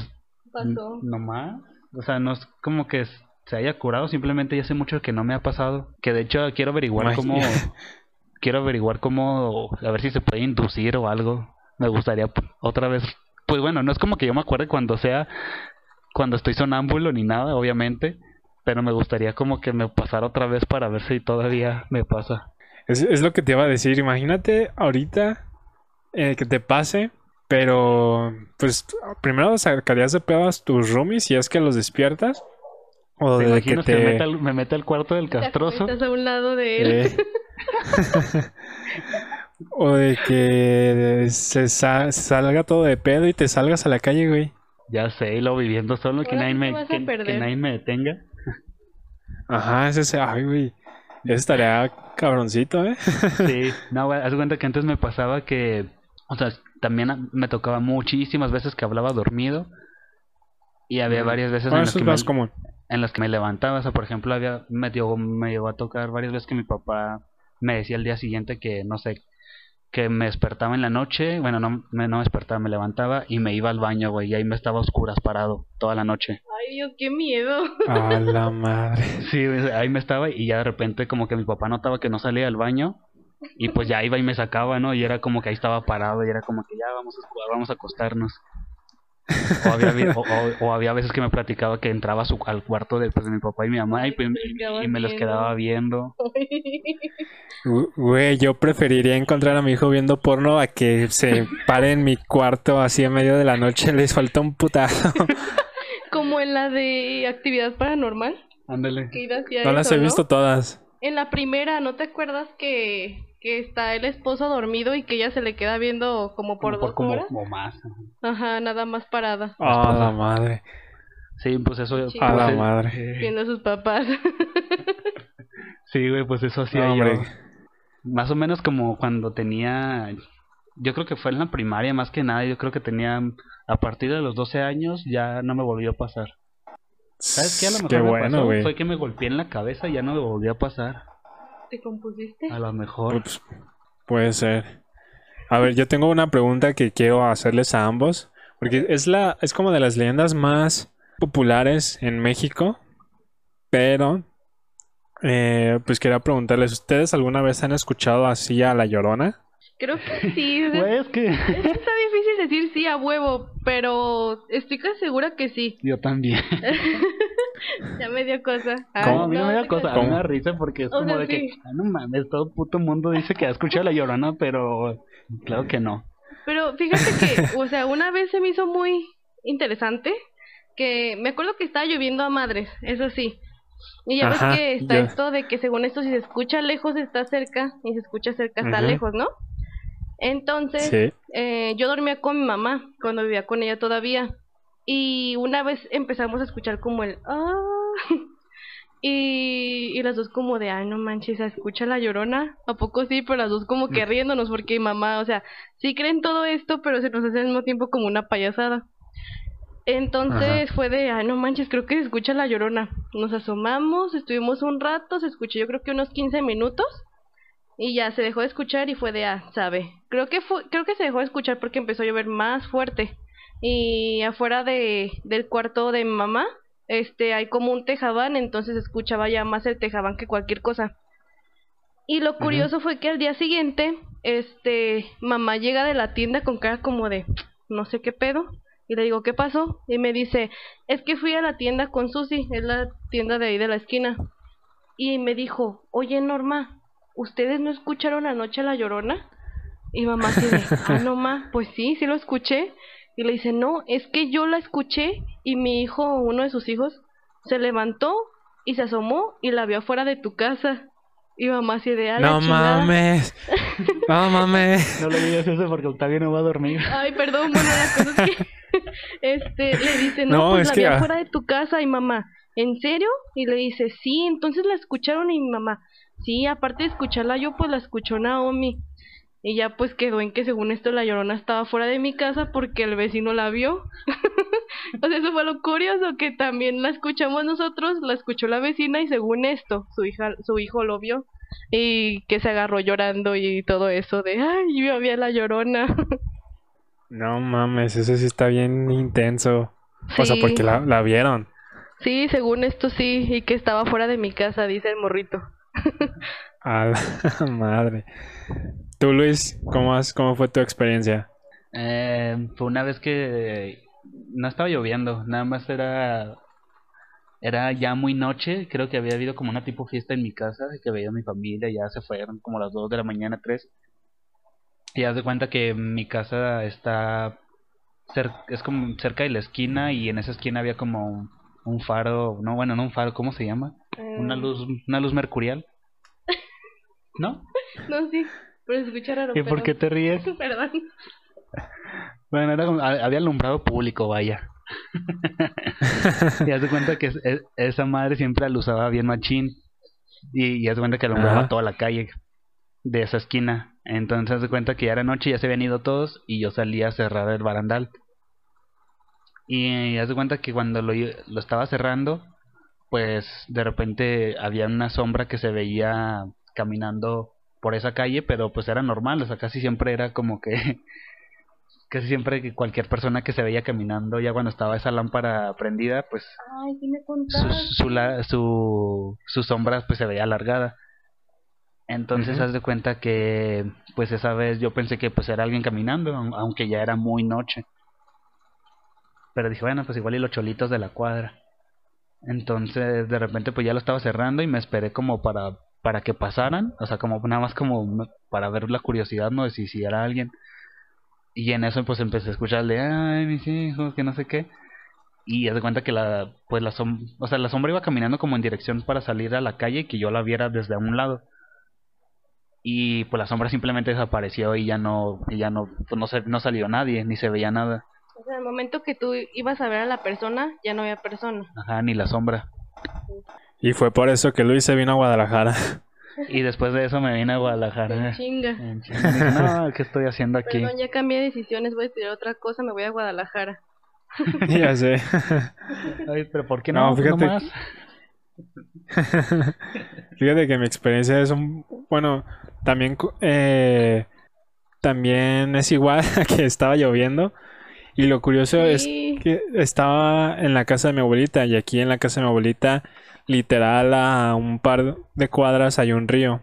pasó? no más. O sea, no es como que se haya curado, simplemente ya hace mucho que no me ha pasado. Que de hecho quiero averiguar cómo quiero averiguar cómo a ver si se puede inducir o algo. Me gustaría otra vez. Pues bueno, no es como que yo me acuerde cuando sea cuando estoy sonámbulo ni nada, obviamente, pero me gustaría como que me pasara otra vez para ver si todavía me pasa. Es, es lo que te iba a decir. Imagínate ahorita eh, que te pase, pero pues primero sacarías de pedo a tus roomies si es que los despiertas. O ¿Te de que imaginas que, me, te... meta al, me meta al cuarto del castroso? Estás a un lado de él. Eh. o de que se sa- salga todo de pedo y te salgas a la calle, güey. Ya sé, y lo viviendo solo, que nadie, te me, que, nadie me detenga. Ajá, ese, ese- ay, güey. Eso estaría cabroncito, ¿eh? Sí, no, güey, haz de cuenta que antes me pasaba que, o sea, también me tocaba muchísimas veces que hablaba dormido y había Mm. varias veces en Bueno, las, eso que es me, más común. En las que me levantaba, o sea, por ejemplo, había, me, dio- me llegó a tocar varias veces que mi papá me decía el día siguiente que, no sé, que me despertaba en la noche, bueno, no me, no me despertaba, me levantaba y me iba al baño, güey, y ahí me estaba a oscuras parado toda la noche. Ay, Dios, qué miedo. A la madre. Sí, ahí me estaba y ya de repente como que mi papá notaba que no salía del baño y pues ya iba y me sacaba, ¿no? Y era como que ahí estaba parado y era como que ya vamos a jugar, vamos a acostarnos. O había, o, o- o había veces que me platicaba que entraba su, al cuarto de, pues, de mi papá y mi mamá y, pues, y- y me los quedaba viendo. Güey, yo preferiría encontrar a mi hijo viendo porno a que se pare en mi cuarto así en medio de la noche. Les falta un putazo. Como en la de actividad paranormal. Ándale. No las he ¿no? visto todas. En la primera, ¿no te acuerdas que, que está el esposo dormido y que ella se le queda viendo como por Como dos como, horas? como más. Ajá, nada más parada. Ah, la madre. Sí, pues eso. Sí. A la pues, madre. Viendo a sus papás. Sí, güey, pues eso hacía No, yo. Más o menos como cuando tenía. Yo creo que fue en la primaria más que nada. Yo creo que tenía. A partir de los 12 años ya no me volvió a pasar. ¿Sabes qué? A lo mejor Qué me bueno, pasó fue que me golpeé en la cabeza y ya no me volvió a pasar. ¿Te compusiste? A lo mejor. Ups, puede ser. A ver, yo tengo una pregunta que quiero hacerles a ambos, porque es la, es como de las leyendas más populares en México, pero eh, pues quería preguntarles, ¿ustedes alguna vez han escuchado así a La Llorona? Creo que sí. o sea, Güey, es que. es que está difícil decir sí a huevo, pero estoy casi segura que sí. Yo también. ya me dio cosa. Ah, ¿Cómo? A mí no me te cosa, a creas. mí me da risa porque es O como sea, de que, sí. ah, no mames, todo puto mundo dice que ha escuchado la llorona, pero claro que no. Pero fíjate que, o sea, una vez se me hizo muy interesante que me acuerdo que estaba lloviendo a madres, eso sí. Y ya Ajá, ves que está ya. esto de que según esto si se escucha lejos está cerca y si se escucha cerca está lejos, ¿no? Entonces, Sí. eh, yo dormía con mi mamá cuando vivía con ella todavía. Y una vez empezamos a escuchar como el ah y, y las dos como de ay no manches, ¿se escucha la llorona? ¿A poco sí? Pero las dos como que riéndonos porque mamá, o sea, sí creen todo esto, pero se nos hace al mismo tiempo como una payasada. Entonces fue de, ay no manches, creo que se escucha la llorona. Nos asomamos, estuvimos un rato, se escuchó yo creo que unos 15 minutos. Y ya se dejó de escuchar y fue de, ah, sabe. Creo que fue, creo que se dejó de escuchar porque empezó a llover más fuerte. Y afuera de, del cuarto de mi mamá, este, hay como un tejabán, entonces escuchaba ya más el tejabán que cualquier cosa. Y lo curioso fue que al día siguiente, este, mamá llega de la tienda con cara como de, no sé qué pedo. Y le digo, ¿qué pasó? Y me dice, es que fui a la tienda con Susi, es la tienda de ahí de la esquina. Y me dijo, oye Norma, ¿ustedes no escucharon anoche a la llorona? Y mamá de, ah, no ma, pues sí, sí lo escuché. Y le dice, no, es que yo la escuché y mi hijo, uno de sus hijos, se levantó y se asomó y la vio afuera de tu casa. Y mamá así de, "A la No chingada". mames. No mames. No le digas eso porque Octavio no va a dormir. Ay, perdón, bueno, la cosa es que este le dice, no, No, pues es la que, vi ah. afuera de tu casa y mamá, ¿en serio? Y le dice, sí, entonces la escucharon y mi mamá, sí, aparte de escucharla yo, pues la escuchó Naomi. Y ya pues quedó en que según esto la llorona estaba fuera de mi casa porque el vecino la vio. o sea, eso fue lo curioso, que también la escuchamos nosotros, la escuchó la vecina y según esto, su hija, su hijo lo vio. Y que se agarró llorando y todo eso de, ay, yo había la llorona. No mames, eso sí está bien intenso. O sea, porque la, la vieron. Sí, según esto sí, y que estaba fuera de mi casa, dice el morrito. A la madre. Tú, Luis, ¿cómo, has, cómo fue tu experiencia? Eh, fue una vez que no estaba lloviendo, nada más era era ya muy noche, creo que había habido como una tipo fiesta en mi casa, que veía a mi familia, ya se fueron como las 2 de la mañana, 3. Y haz de cuenta que mi casa está cer- es como cerca de la esquina y en esa esquina había como un, un faro, no, bueno, no un faro, ¿cómo se llama? Una Eh, luz, una luz mercurial. ¿No? No, sí, pero se escucha raro. ¿Y por qué te ríes? Perdón. Bueno, era como- había alumbrado público, vaya. y haz de cuenta que es- es- esa madre siempre la usaba bien machín. Y, y haz de cuenta que alumbraba Ajá. toda la calle de esa esquina. Entonces haz de cuenta que ya era noche, ya se habían ido todos y yo salía a cerrar el barandal. Y haz de cuenta que cuando lo estaba cerrando, pues de repente había una sombra que se veía caminando por esa calle, pero pues era normal, o sea, casi siempre era como que casi siempre que cualquier persona que se veía caminando ya cuando estaba esa lámpara prendida, pues Ay, sí me su, contaste. su, la- su, su sombra pues se veía alargada. Entonces haz de cuenta que pues esa vez yo pensé que pues era alguien caminando, aun- aunque ya era muy noche. Pero dije, bueno, pues igual y los cholitos de la cuadra. Entonces de repente pues ya lo estaba cerrando y me esperé como para para que pasaran, o sea, como nada más como para ver la curiosidad, no de si, si era alguien. Y en eso pues empecé a escucharle, ay, mis hijos, que no sé qué. Y haz de cuenta que la, pues la sombra, o sea, la sombra iba caminando como en dirección para salir a la calle y que yo la viera desde un lado. Y pues la sombra simplemente desapareció y ya no, y ya no, pues no, se, no salió nadie, ni se veía nada. sea, en el momento que tú ibas a ver a la persona, ya no había persona. Ajá, ni la sombra. Y fue por eso que Luis se vino a Guadalajara. Y después de eso me vine a Guadalajara. Chinga. En chinga. No, ¿qué estoy haciendo aquí? Perdón, ya cambié de decisiones, voy a estudiar otra cosa, me voy a Guadalajara. ya sé. Ay, pero ¿por qué No, no? Fíjate nomás. Fíjate que mi experiencia es un... Bueno, también, eh, también es igual a que estaba lloviendo. Y lo curioso es Sí. que estaba en la casa de mi abuelita y aquí en la casa de mi abuelita, literal a un par de cuadras hay un río.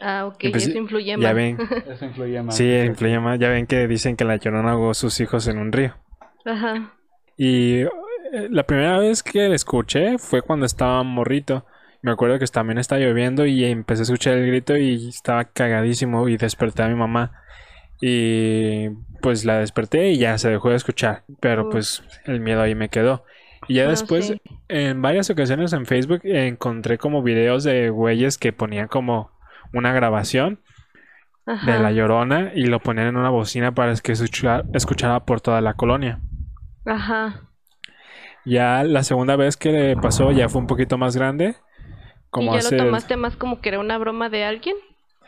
Ah, ok, pues, eso influye Ya más. ven, Eso influye más. sí, influye más. Ya ven que dicen que la Llorona ahogó sus hijos en un río. Ajá. Y eh, la primera vez que la escuché fue cuando estaba morrito. Me acuerdo que también estaba lloviendo y empecé a escuchar el grito y estaba cagadísimo y desperté a mi mamá. Y pues la desperté y ya se dejó de escuchar. Pero Uf. pues el miedo ahí me quedó. Y ya No, después, en varias ocasiones en Facebook encontré como videos de güeyes que ponían como una grabación Ajá. de la llorona y lo ponían en una bocina para que se escuchara, por toda la colonia. Ajá. Ya la segunda vez que le pasó ya fue un poquito más grande. Como ¿Y ya hace... lo tomaste más como que era una broma de alguien?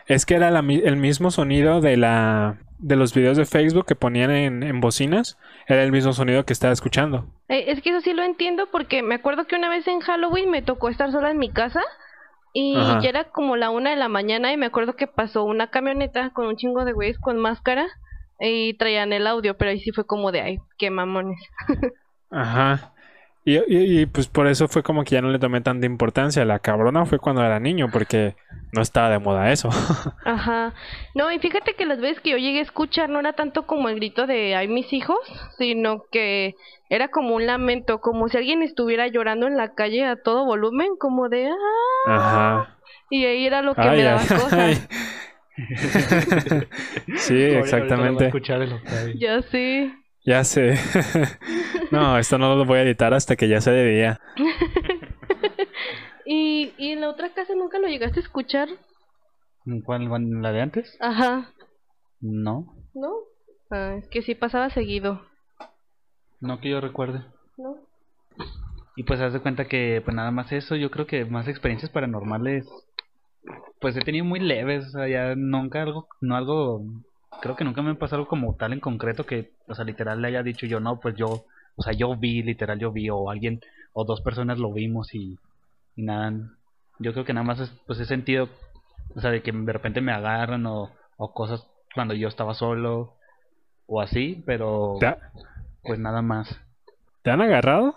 Es que era la el mismo sonido de la de los videos de Facebook que ponían en, en bocinas. Era el mismo sonido que estaba escuchando. Eh, es que eso sí lo entiendo porque me acuerdo que una vez en Halloween me tocó estar sola en mi casa y Ajá. ya era como la una de la mañana y me acuerdo que pasó una camioneta con un chingo de güeyes con máscara y traían el audio, pero ahí sí fue como de, ay, qué mamones. Ajá. Y, y- y, pues por eso fue como que ya no le tomé tanta importancia. La cabrona fue cuando era niño porque no estaba de moda eso. Ajá. No, y fíjate que las veces que yo llegué a escuchar no era tanto como el grito de ay mis hijos, sino que era como un lamento, como si alguien estuviera llorando en la calle a todo volumen, como de ah, Ajá. y ahí era lo que Ay, me daba ay, cosa. ay. Sí, exactamente. Ya sé. Ya sé. No, esto no lo voy a editar hasta que ya sea de día. ¿Y, y en la otra casa nunca lo llegaste a escuchar? ¿Cuál? ¿La de antes? Ajá. No. ¿No? Ah, es que sí pasaba seguido. No que yo recuerde. ¿No? Y pues haz de cuenta que pues nada más eso, yo creo que más experiencias paranormales pues he tenido muy leves, o sea, ya nunca algo, no algo, creo que nunca me ha pasado algo como tal en concreto que, o sea, literal le haya dicho yo, no, pues yo, o sea, yo vi, literal yo vi, o alguien, o dos personas lo vimos y, y nada, yo creo que nada más es, pues he sentido, o sea, de que de repente me agarran o, o cosas cuando yo estaba solo, o así, pero ¿Te, ha- pues nada más. te han agarrado?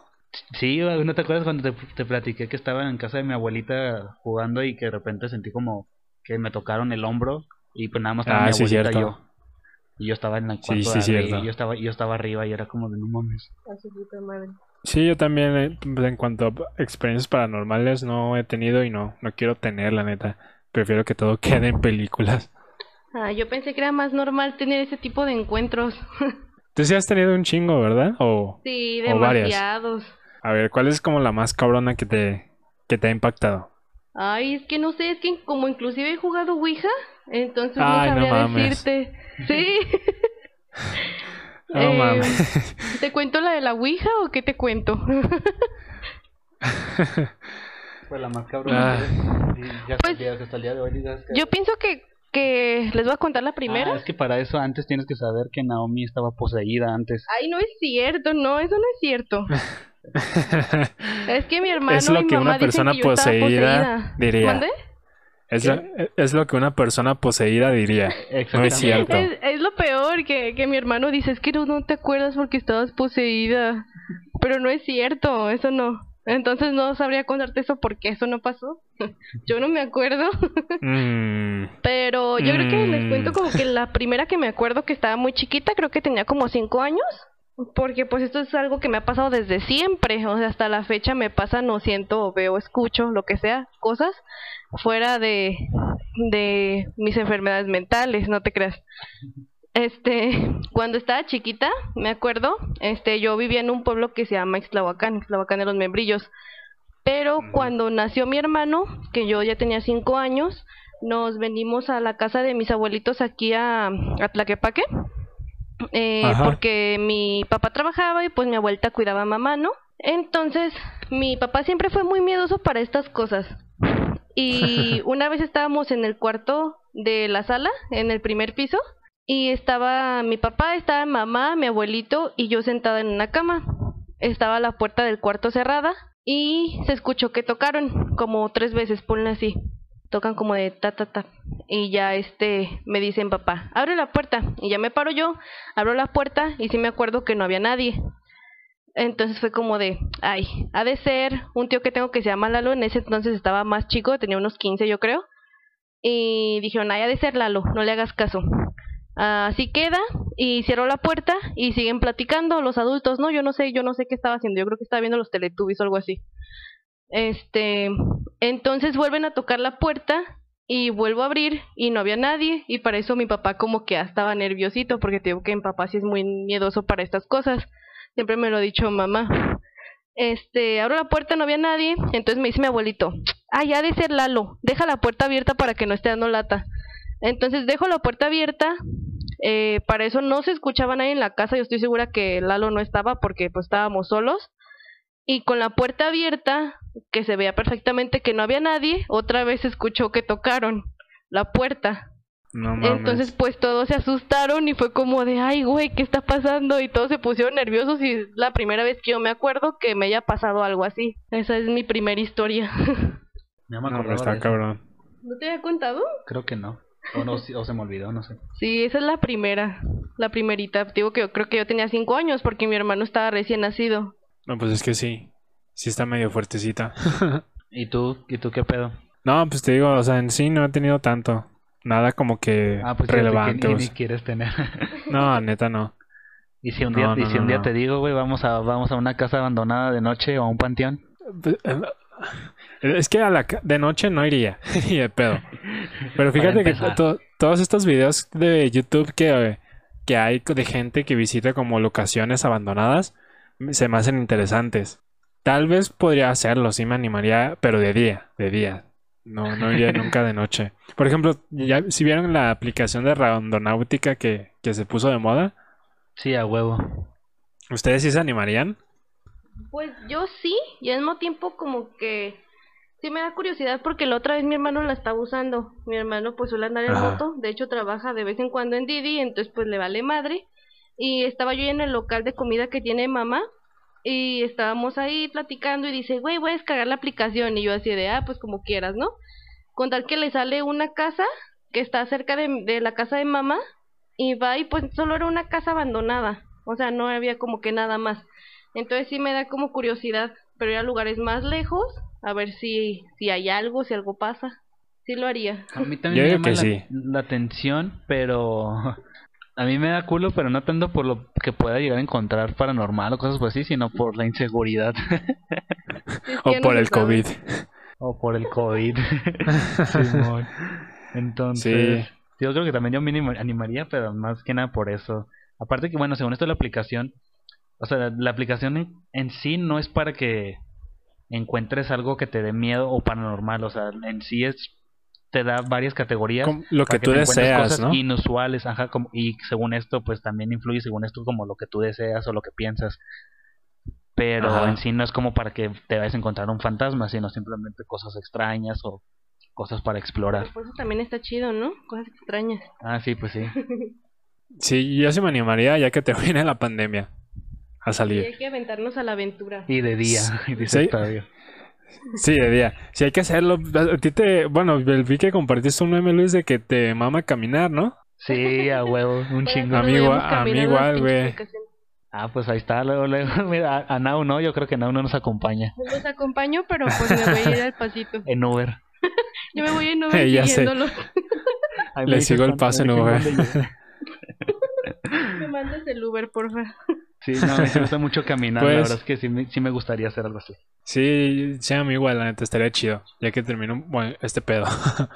Sí, ¿no te acuerdas cuando te, te platiqué que estaba en casa de mi abuelita jugando y que de repente sentí como que me tocaron el hombro y pues nada más estaba Ah, mi sí, abuelita y yo. Y yo estaba en el Sí, cuarto sí, cierto. yo estaba, yo estaba arriba y era como de no mames. Sí, yo también eh, en cuanto a experiencias paranormales no he tenido y no, no quiero tener, la neta. Prefiero que todo quede en películas. Ah, yo pensé que era más normal tener ese tipo de encuentros. Tú sí has tenido un chingo, ¿verdad? O, sí, O varias. demasiados. a ver, ¿cuál es como la más cabrona que te, que te ha impactado? Ay, es que no sé, es que como inclusive he jugado Ouija, entonces Ay, no sabría decirte. Sí. No Eh, mames. ¿Te cuento la de la Ouija o qué te cuento? Pues la más cabrona. Ah. y ya hasta, Pues, el día, hasta el día de hoy. Yo pienso que, que les voy a contar la primera. Ah, es que para eso antes tienes que saber que Naomi estaba poseída antes. Ay, no es cierto, no, eso no es cierto. Es que mi hermano Es lo y mi que mamá una persona que poseída poseída. diría. Es, lo, es lo que una persona poseída diría. No es cierto. Es, es lo peor que, que mi hermano dice, es que no, no te acuerdas porque estabas poseída. Pero no es cierto, eso no. Entonces no sabría contarte eso porque eso no pasó. Yo no me acuerdo. Mm, Pero yo creo que les Mm. cuento como que la primera que me acuerdo que estaba muy chiquita, creo que tenía como cinco años. Porque pues esto es algo que me ha pasado desde siempre, o sea, hasta la fecha me pasa, no siento, o veo, escucho, lo que sea, cosas fuera de, de mis enfermedades mentales, no te creas. Este, cuando estaba chiquita, me acuerdo, este, yo vivía en un pueblo que se llama Ixtlahuacán, Ixtlahuacán de los Membrillos. Pero cuando nació mi hermano, que yo ya tenía cinco años, nos venimos a la casa de mis abuelitos aquí a, a Tlaquepaque. Eh, porque mi papá trabajaba y pues mi abuelita cuidaba a mamá, ¿no? Entonces, mi papá siempre fue muy miedoso para estas cosas. Y una vez estábamos en el cuarto de la sala, en el primer piso, y estaba mi papá, estaba mamá, mi abuelito y yo sentada en una cama. Estaba la puerta del cuarto cerrada y se escuchó que tocaron como tres veces, ponle así. Tocan como de ta ta ta. Y ya este me dicen papá, abre la puerta. Y ya me paro yo, abro la puerta y sí me acuerdo que no había nadie. Entonces fue como de, ay, ha de ser un tío que tengo que se llama Lalo. En ese entonces estaba más chico, tenía unos 15 yo creo. Y dijeron, ay, ha de ser Lalo, no le hagas caso. Así queda y cierro la puerta y siguen platicando los adultos, ¿no? Yo no sé, yo no sé qué estaba haciendo, yo creo que estaba viendo los Teletubbies o algo así. Este, entonces vuelven a tocar la puerta y vuelvo a abrir y no había nadie y para eso mi papá como que ya estaba nerviosito porque te digo que mi papá sí es muy miedoso para estas cosas. Siempre me lo ha dicho mamá. Este, abro la puerta, no había nadie, entonces me dice mi abuelito, ay, ha de ser Lalo, deja la puerta abierta para que no esté dando lata. Entonces dejo la puerta abierta, eh, para eso no se escuchaba nadie en la casa, yo estoy segura que Lalo no estaba porque pues estábamos solos. Y con la puerta abierta, que se veía perfectamente que no había nadie, otra vez se escuchó que tocaron la puerta. No mames. Entonces, pues todos se asustaron y fue como de, ay, güey, ¿qué está pasando? Y todos se pusieron nerviosos y es la primera vez que yo me acuerdo que me haya pasado algo así. Esa es mi primera historia. No me No, está cabrón. ¿No te había contado? Creo que no. O, no, o se me olvidó, no sé. Sí, esa es la primera, la primerita. Digo que yo creo que yo tenía cinco años porque mi hermano estaba recién nacido. No, pues es que sí. Sí está medio fuertecita. ¿Y tú? ¿Y tú qué pedo? No, pues te digo, o sea, en sí no he tenido tanto. Nada como que Ah, pues que relevante. ni, quieres tener. No, neta no. y si un día, no, y si no, un día no. te digo, güey, vamos a, vamos a una casa abandonada de noche o a un panteón. Pues, eh, Es que a la de noche no iría, ni de pedo. Pero fíjate que to- todos estos videos de YouTube que, que hay de gente que visita como locaciones abandonadas se me hacen interesantes. Tal vez podría hacerlo, sí me animaría, pero de día, de día. No, no iría nunca de noche. Por ejemplo, ya si vieron la aplicación de randonáutica que, que se puso de moda, Sí, a huevo. ¿ustedes sí se animarían? Pues yo sí, y al mismo tiempo como que sí me da curiosidad porque la otra vez mi hermano la estaba usando. Mi hermano pues suele andar en Ajá. moto, de hecho trabaja de vez en cuando en Didi, entonces pues le vale madre. Y estaba yo en el local de comida que tiene mamá y estábamos ahí platicando y dice, güey, voy a descargar la aplicación. Y yo así de, ah, pues como quieras, ¿no? Con tal que le sale una casa que está cerca de, de la casa de mamá y va y pues solo era una casa abandonada. O sea, no había como que nada más. Entonces sí me da como curiosidad, pero ir a lugares más lejos, a ver si, si hay algo, si algo pasa. Sí lo haría. A mí Yo también me llama la, sí. la atención, pero a mí me da culo, pero no tanto por lo que pueda llegar a encontrar paranormal o cosas por así, sino por la inseguridad Sí, O por el. COVID. o por el COVID. Simón. Entonces, Sí. yo creo que también yo me anima- animaría, pero más que nada por eso. Aparte que, bueno, según esto la aplicación, o sea, la, la aplicación en, en sí no es para que encuentres algo que te dé miedo o paranormal, o sea, en sí es te da varias categorías Como lo para que tú te deseas, cosas ¿no? inusuales, ajá, como, y según esto, pues también influye según esto como lo que tú deseas o lo que piensas. Pero Ajá. en sí no es como para que te vayas a encontrar un fantasma, sino simplemente cosas extrañas o cosas para explorar. Pues eso también está chido, ¿no? Cosas extrañas. Ah, sí, pues sí. Sí, yo sí me animaría ya que termine la pandemia a Y salir. hay que aventarnos a la aventura. Y de día, dice Sí. Sí, de día. Sí, hay que hacerlo. A ti te... Bueno, vi que compartiste un meme, Luis, de que te mama caminar, ¿no? Sí, a huevo, un chingo. a mí igual, güey. Ah, pues ahí está, luego, luego, mira, a, a Nau no, yo creo que Nau no nos acompaña Los acompaño, pero pues me voy a ir al pasito. en Uber. Yo me voy en Uber Ya. Ahí me Le sigo el paso en Uber. Me mandas el Uber, porfa. Sí, no, me gusta mucho caminar, la Pues- verdad es que sí me, sí me gustaría hacer algo así. Sí, sí, a mí igual, la neta, estaría chido. Ya que termino bueno, este pedo.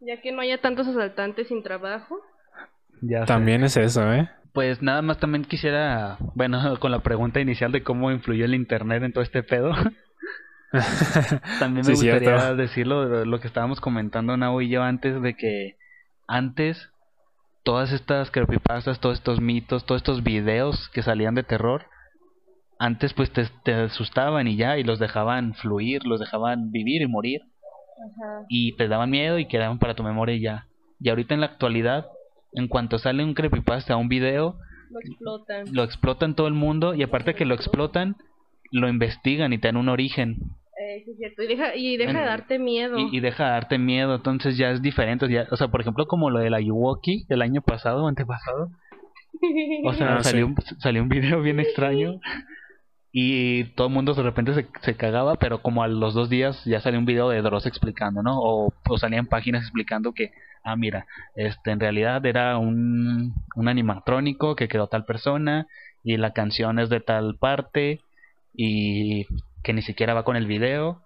Ya que no haya tantos asaltantes sin trabajo. Ya sé. También es eso, ¿eh? Pues nada más también quisiera, bueno, con la pregunta inicial de cómo influyó el internet en todo este pedo, también me Sí, gustaría cierto. decirlo de lo que estábamos comentando Nau y yo antes de que antes todas estas creepypastas, todos estos mitos, todos estos videos que salían de terror, antes pues te, te asustaban y ya, y los dejaban fluir, los dejaban vivir y morir. Y te daban miedo y quedaban para tu memoria y ya. Y ahorita en la actualidad, en cuanto sale un creepypasta, un video, Lo explotan. lo explotan todo el mundo y aparte que lo explotan, lo investigan y te dan un origen. Eh, sí es cierto. Y deja, y deja de darte miedo. Y, y deja de darte miedo, entonces ya es diferente. Ya, o sea, por ejemplo, como lo de la Yuwoki del año pasado, antepasado. O sea, Ah, salió, sí. un, salió un video bien extraño y todo el mundo de repente se, se cagaba, pero como a los dos días ya salió un video de Dross explicando, ¿no? O, o salían páginas explicando que, ah, mira, este en realidad era un, un animatrónico que quedó tal persona y la canción es de tal parte y que ni siquiera va con el video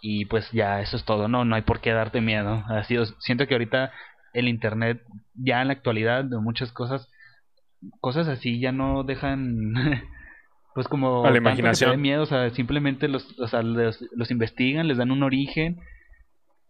y pues ya eso es todo, no, no hay por qué darte miedo. Así, siento que ahorita el internet ya en la actualidad de muchas cosas cosas así ya no dejan pues como A la imaginación. miedo, o sea, simplemente los, o sea, los, los investigan, les dan un origen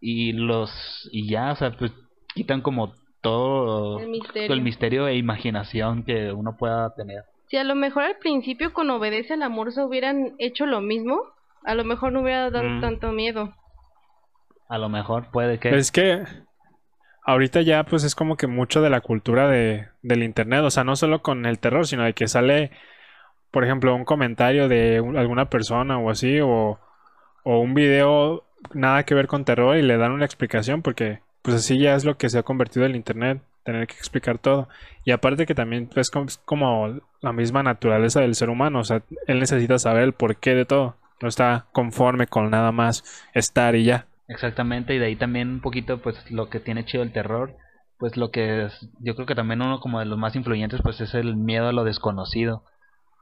y los y ya, o sea, pues quitan como todo el todo misterio. el misterio e imaginación que uno pueda tener. Si a lo mejor al principio con Obedece al Amor se hubieran hecho lo mismo, a lo mejor no hubiera dado Mm. tanto miedo. A lo mejor puede que Es que ahorita ya pues es como que mucho de la cultura de, del internet, o sea, no solo con el terror, sino de que sale, por ejemplo, un comentario de un- alguna persona o así, o, o un video nada que ver con terror y le dan una explicación, porque pues así ya es lo que se ha convertido el internet, tener que explicar todo. Y aparte que también pues es como la misma naturaleza del ser humano, o sea, él necesita saber el porqué de todo, no está conforme con nada más estar y ya. Exactamente, y de ahí también un poquito, pues lo que tiene chido el terror, pues lo que es, yo creo que también uno como de los más influyentes, pues es el miedo a lo desconocido,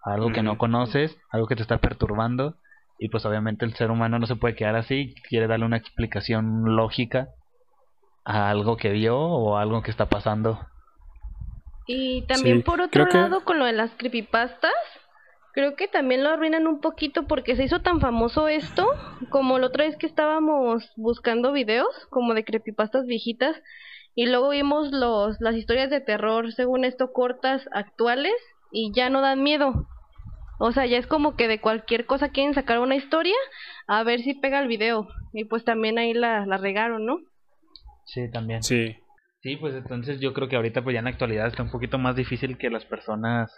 a algo que no conoces, algo que te está perturbando, y pues obviamente el ser humano no se puede quedar así, quiere darle una explicación lógica a algo que vio o a algo que está pasando. Y también Sí, por otro que- lado con lo de las creepypastas, creo que también lo arruinan un poquito porque se hizo tan famoso esto, como la otra vez que estábamos buscando videos como de creepypastas viejitas y luego vimos los las historias de terror, según esto cortas actuales y ya no dan miedo. O sea, ya es como que de cualquier cosa quieren sacar una historia a ver si pega el video. Y pues también ahí la, la regaron, ¿no? Sí, también. Sí. Sí, pues entonces yo creo que ahorita pues ya en la actualidad está un poquito más difícil que las personas,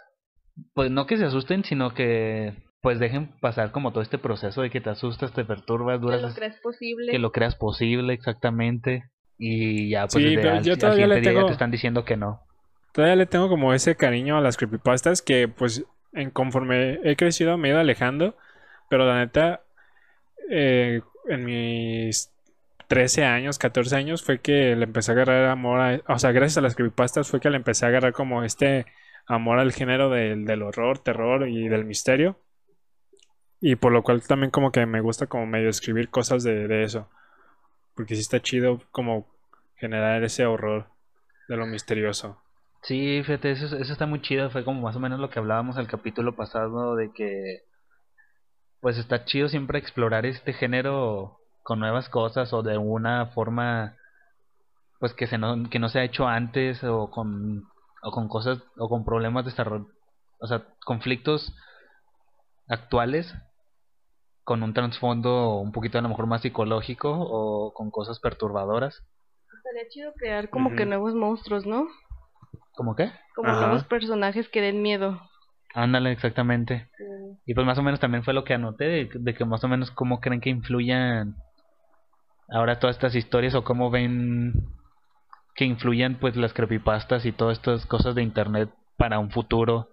pues no que se asusten, sino que pues dejen pasar como todo este proceso de que te asustas, te perturbas, Que duras, lo crees posible. que lo creas posible exactamente y ya pues Sí, pero al, yo al todavía le siguiente día ya te están diciendo que no. Todavía le tengo como ese cariño a las creepypastas que pues en conforme he crecido me he ido alejando, pero la neta eh, en mis 13 años, 14 años fue que le empecé a agarrar amor a, o sea, gracias a las creepypastas fue que le empecé a agarrar como este amor al género del, del horror, terror y del misterio. Y por lo cual también como que me gusta como medio escribir cosas de, de eso. Porque sí está chido como generar ese horror de lo misterioso. Sí, fíjate, eso, eso está muy chido, fue como más o menos lo que hablábamos el capítulo pasado de que pues está chido siempre explorar este género con nuevas cosas o de una forma pues que se no, que no se ha hecho antes o con o con cosas o con problemas de desarrollo, o sea, conflictos actuales con un trasfondo un poquito a lo mejor más psicológico o con cosas perturbadoras. Estaría chido crear como que nuevos monstruos, ¿no? ¿Cómo qué? Como Ajá. nuevos personajes que den miedo. Ándale, exactamente. Y pues más o menos también fue lo que anoté, de, de que más o menos cómo creen que influyan ahora todas estas historias o cómo ven que influyan pues las creepypastas y todas estas cosas de internet para un futuro.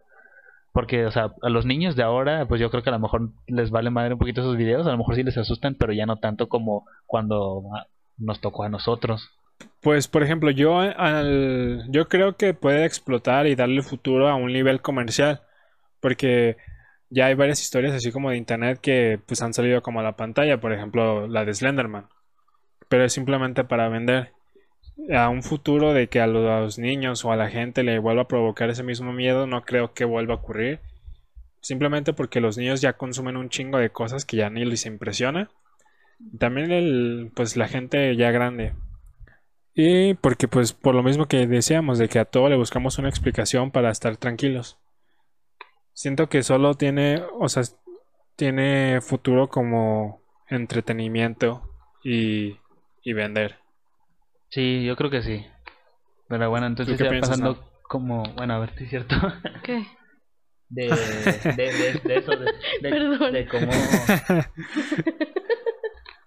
Porque, o sea, a los niños de ahora, pues yo creo que a lo mejor les vale madre un poquito esos videos, a lo mejor sí les asustan, pero ya no tanto como cuando ah, nos tocó a nosotros. Pues, por ejemplo, yo, al, yo creo que puede explotar y darle futuro a un nivel comercial, porque ya hay varias historias así como de internet que pues han salido como a la pantalla, por ejemplo, la de Slenderman, pero es simplemente para vender. A un futuro de que a los niños o a la gente le vuelva a provocar ese mismo miedo, no creo que vuelva a ocurrir. Simplemente porque los niños ya consumen un chingo de cosas que ya ni les impresiona. También el, pues la gente ya grande. Y porque pues por lo mismo que decíamos, de que a todo le buscamos una explicación para estar tranquilos. Siento que solo tiene, o sea, tiene futuro como entretenimiento y, y vender. Sí, yo creo que sí. Pero bueno, entonces ya piensas, pasando como, bueno, a ver si es cierto. ¿Qué? De, de, de, de eso, de, de, Perdón. de cómo...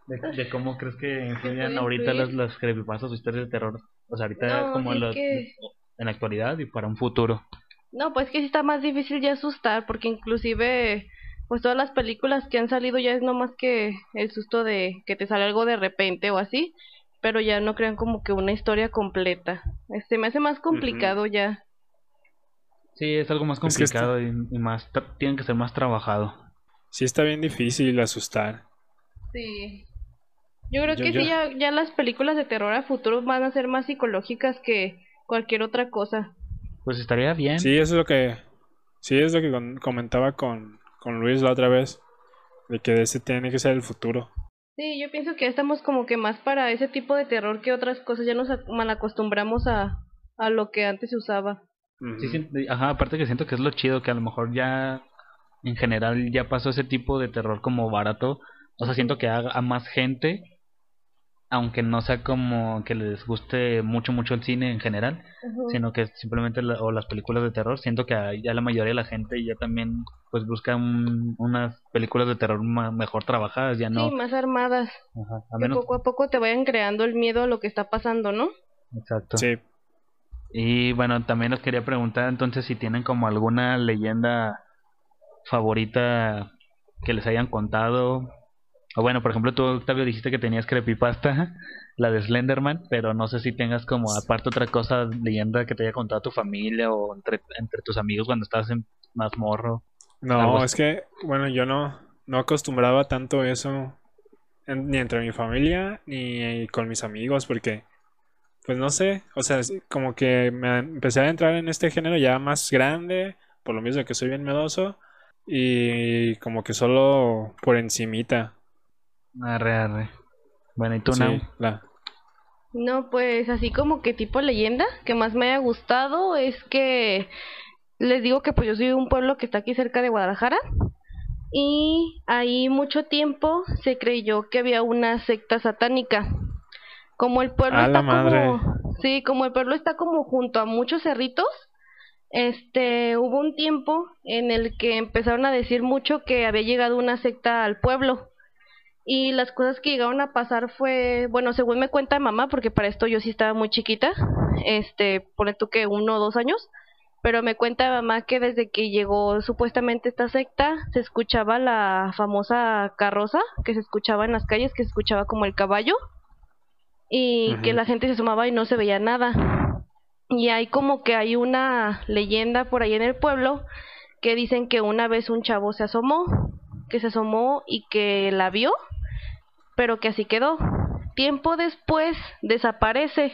De, de cómo crees que influyen ahorita las, las creepypastas o historias de terror. O sea, ahorita No, como los- que- en la actualidad y para un futuro. No, pues que sí está más difícil ya asustar, porque inclusive, pues todas las películas que han salido ya es nomás que el susto de que te sale algo de repente o así, pero ya no crean como que una historia completa. Este, me hace más complicado ya. Sí, es algo más Es que está- complicado y, más, tienen que ser más trabajado. Sí está bien difícil asustar. Sí. Yo creo Yo- que yo- sí, ya, ya las películas de terror a futuro van a ser más psicológicas que cualquier otra cosa. Pues estaría bien. Sí, eso es lo que, sí es lo que comentaba con, con Luis la otra vez, de que ese tiene que ser el futuro. Sí, yo pienso que ya estamos como que más para ese tipo de terror que otras cosas. Ya nos ac- malacostumbramos a, a lo que antes se usaba. Sí, Ujú. siento- ajá, aparte que siento que es lo chido, que a lo mejor ya en general ya pasó ese tipo de terror como barato. O sea, siento que a, a más gente, aunque no sea como que les guste mucho, mucho el cine en general, sino que simplemente la- o las películas de terror, siento que a- ya la mayoría de la gente ya también pues busca un- unas películas de terror ma- mejor trabajadas, ya no. Sí, más armadas. Ajá, a Que poco a poco te vayan creando el miedo a lo que está pasando, ¿no? exacto. Sí, Y bueno, también les quería preguntar entonces si tienen como alguna leyenda favorita que les hayan contado. O bueno, por ejemplo, tú, Octavio, dijiste que tenías creepypasta, la de Slenderman, pero no sé si tengas como aparte otra cosa, leyenda que te haya contado tu familia o entre, entre tus amigos cuando estabas en más morro. No, es que, bueno, yo no, no acostumbraba tanto eso, en- ni entre mi familia, ni con mis amigos, porque, pues no sé, o sea, como que me empecé a entrar en este género ya más grande, por lo mismo que soy bien miedoso, y como que solo por encimita. Arre, arre. Bueno, ¿y tú, Sí, Nau? la- No, pues así como que tipo leyenda que más me haya gustado es que les digo que pues yo soy de un pueblo que está aquí cerca de Guadalajara y ahí mucho tiempo se creyó que había una secta satánica. Como el pueblo ¡A la está madre! como sí, como el pueblo está como junto a muchos cerritos, este hubo un tiempo en el que empezaron a decir mucho que había llegado una secta al pueblo. Y las cosas que llegaron a pasar fue, bueno, según me cuenta mamá, porque para esto yo sí estaba muy chiquita, este, pone tú que uno o dos años, pero me cuenta mamá que desde que llegó supuestamente esta secta, se escuchaba la famosa carroza, que se escuchaba en las calles, que se escuchaba como el caballo, y que la gente se asomaba y no se veía nada. Y hay como que hay una leyenda por ahí en el pueblo que dicen que una vez un chavo se asomó, que se asomó y que la vio, pero que así quedó. Tiempo después desaparece.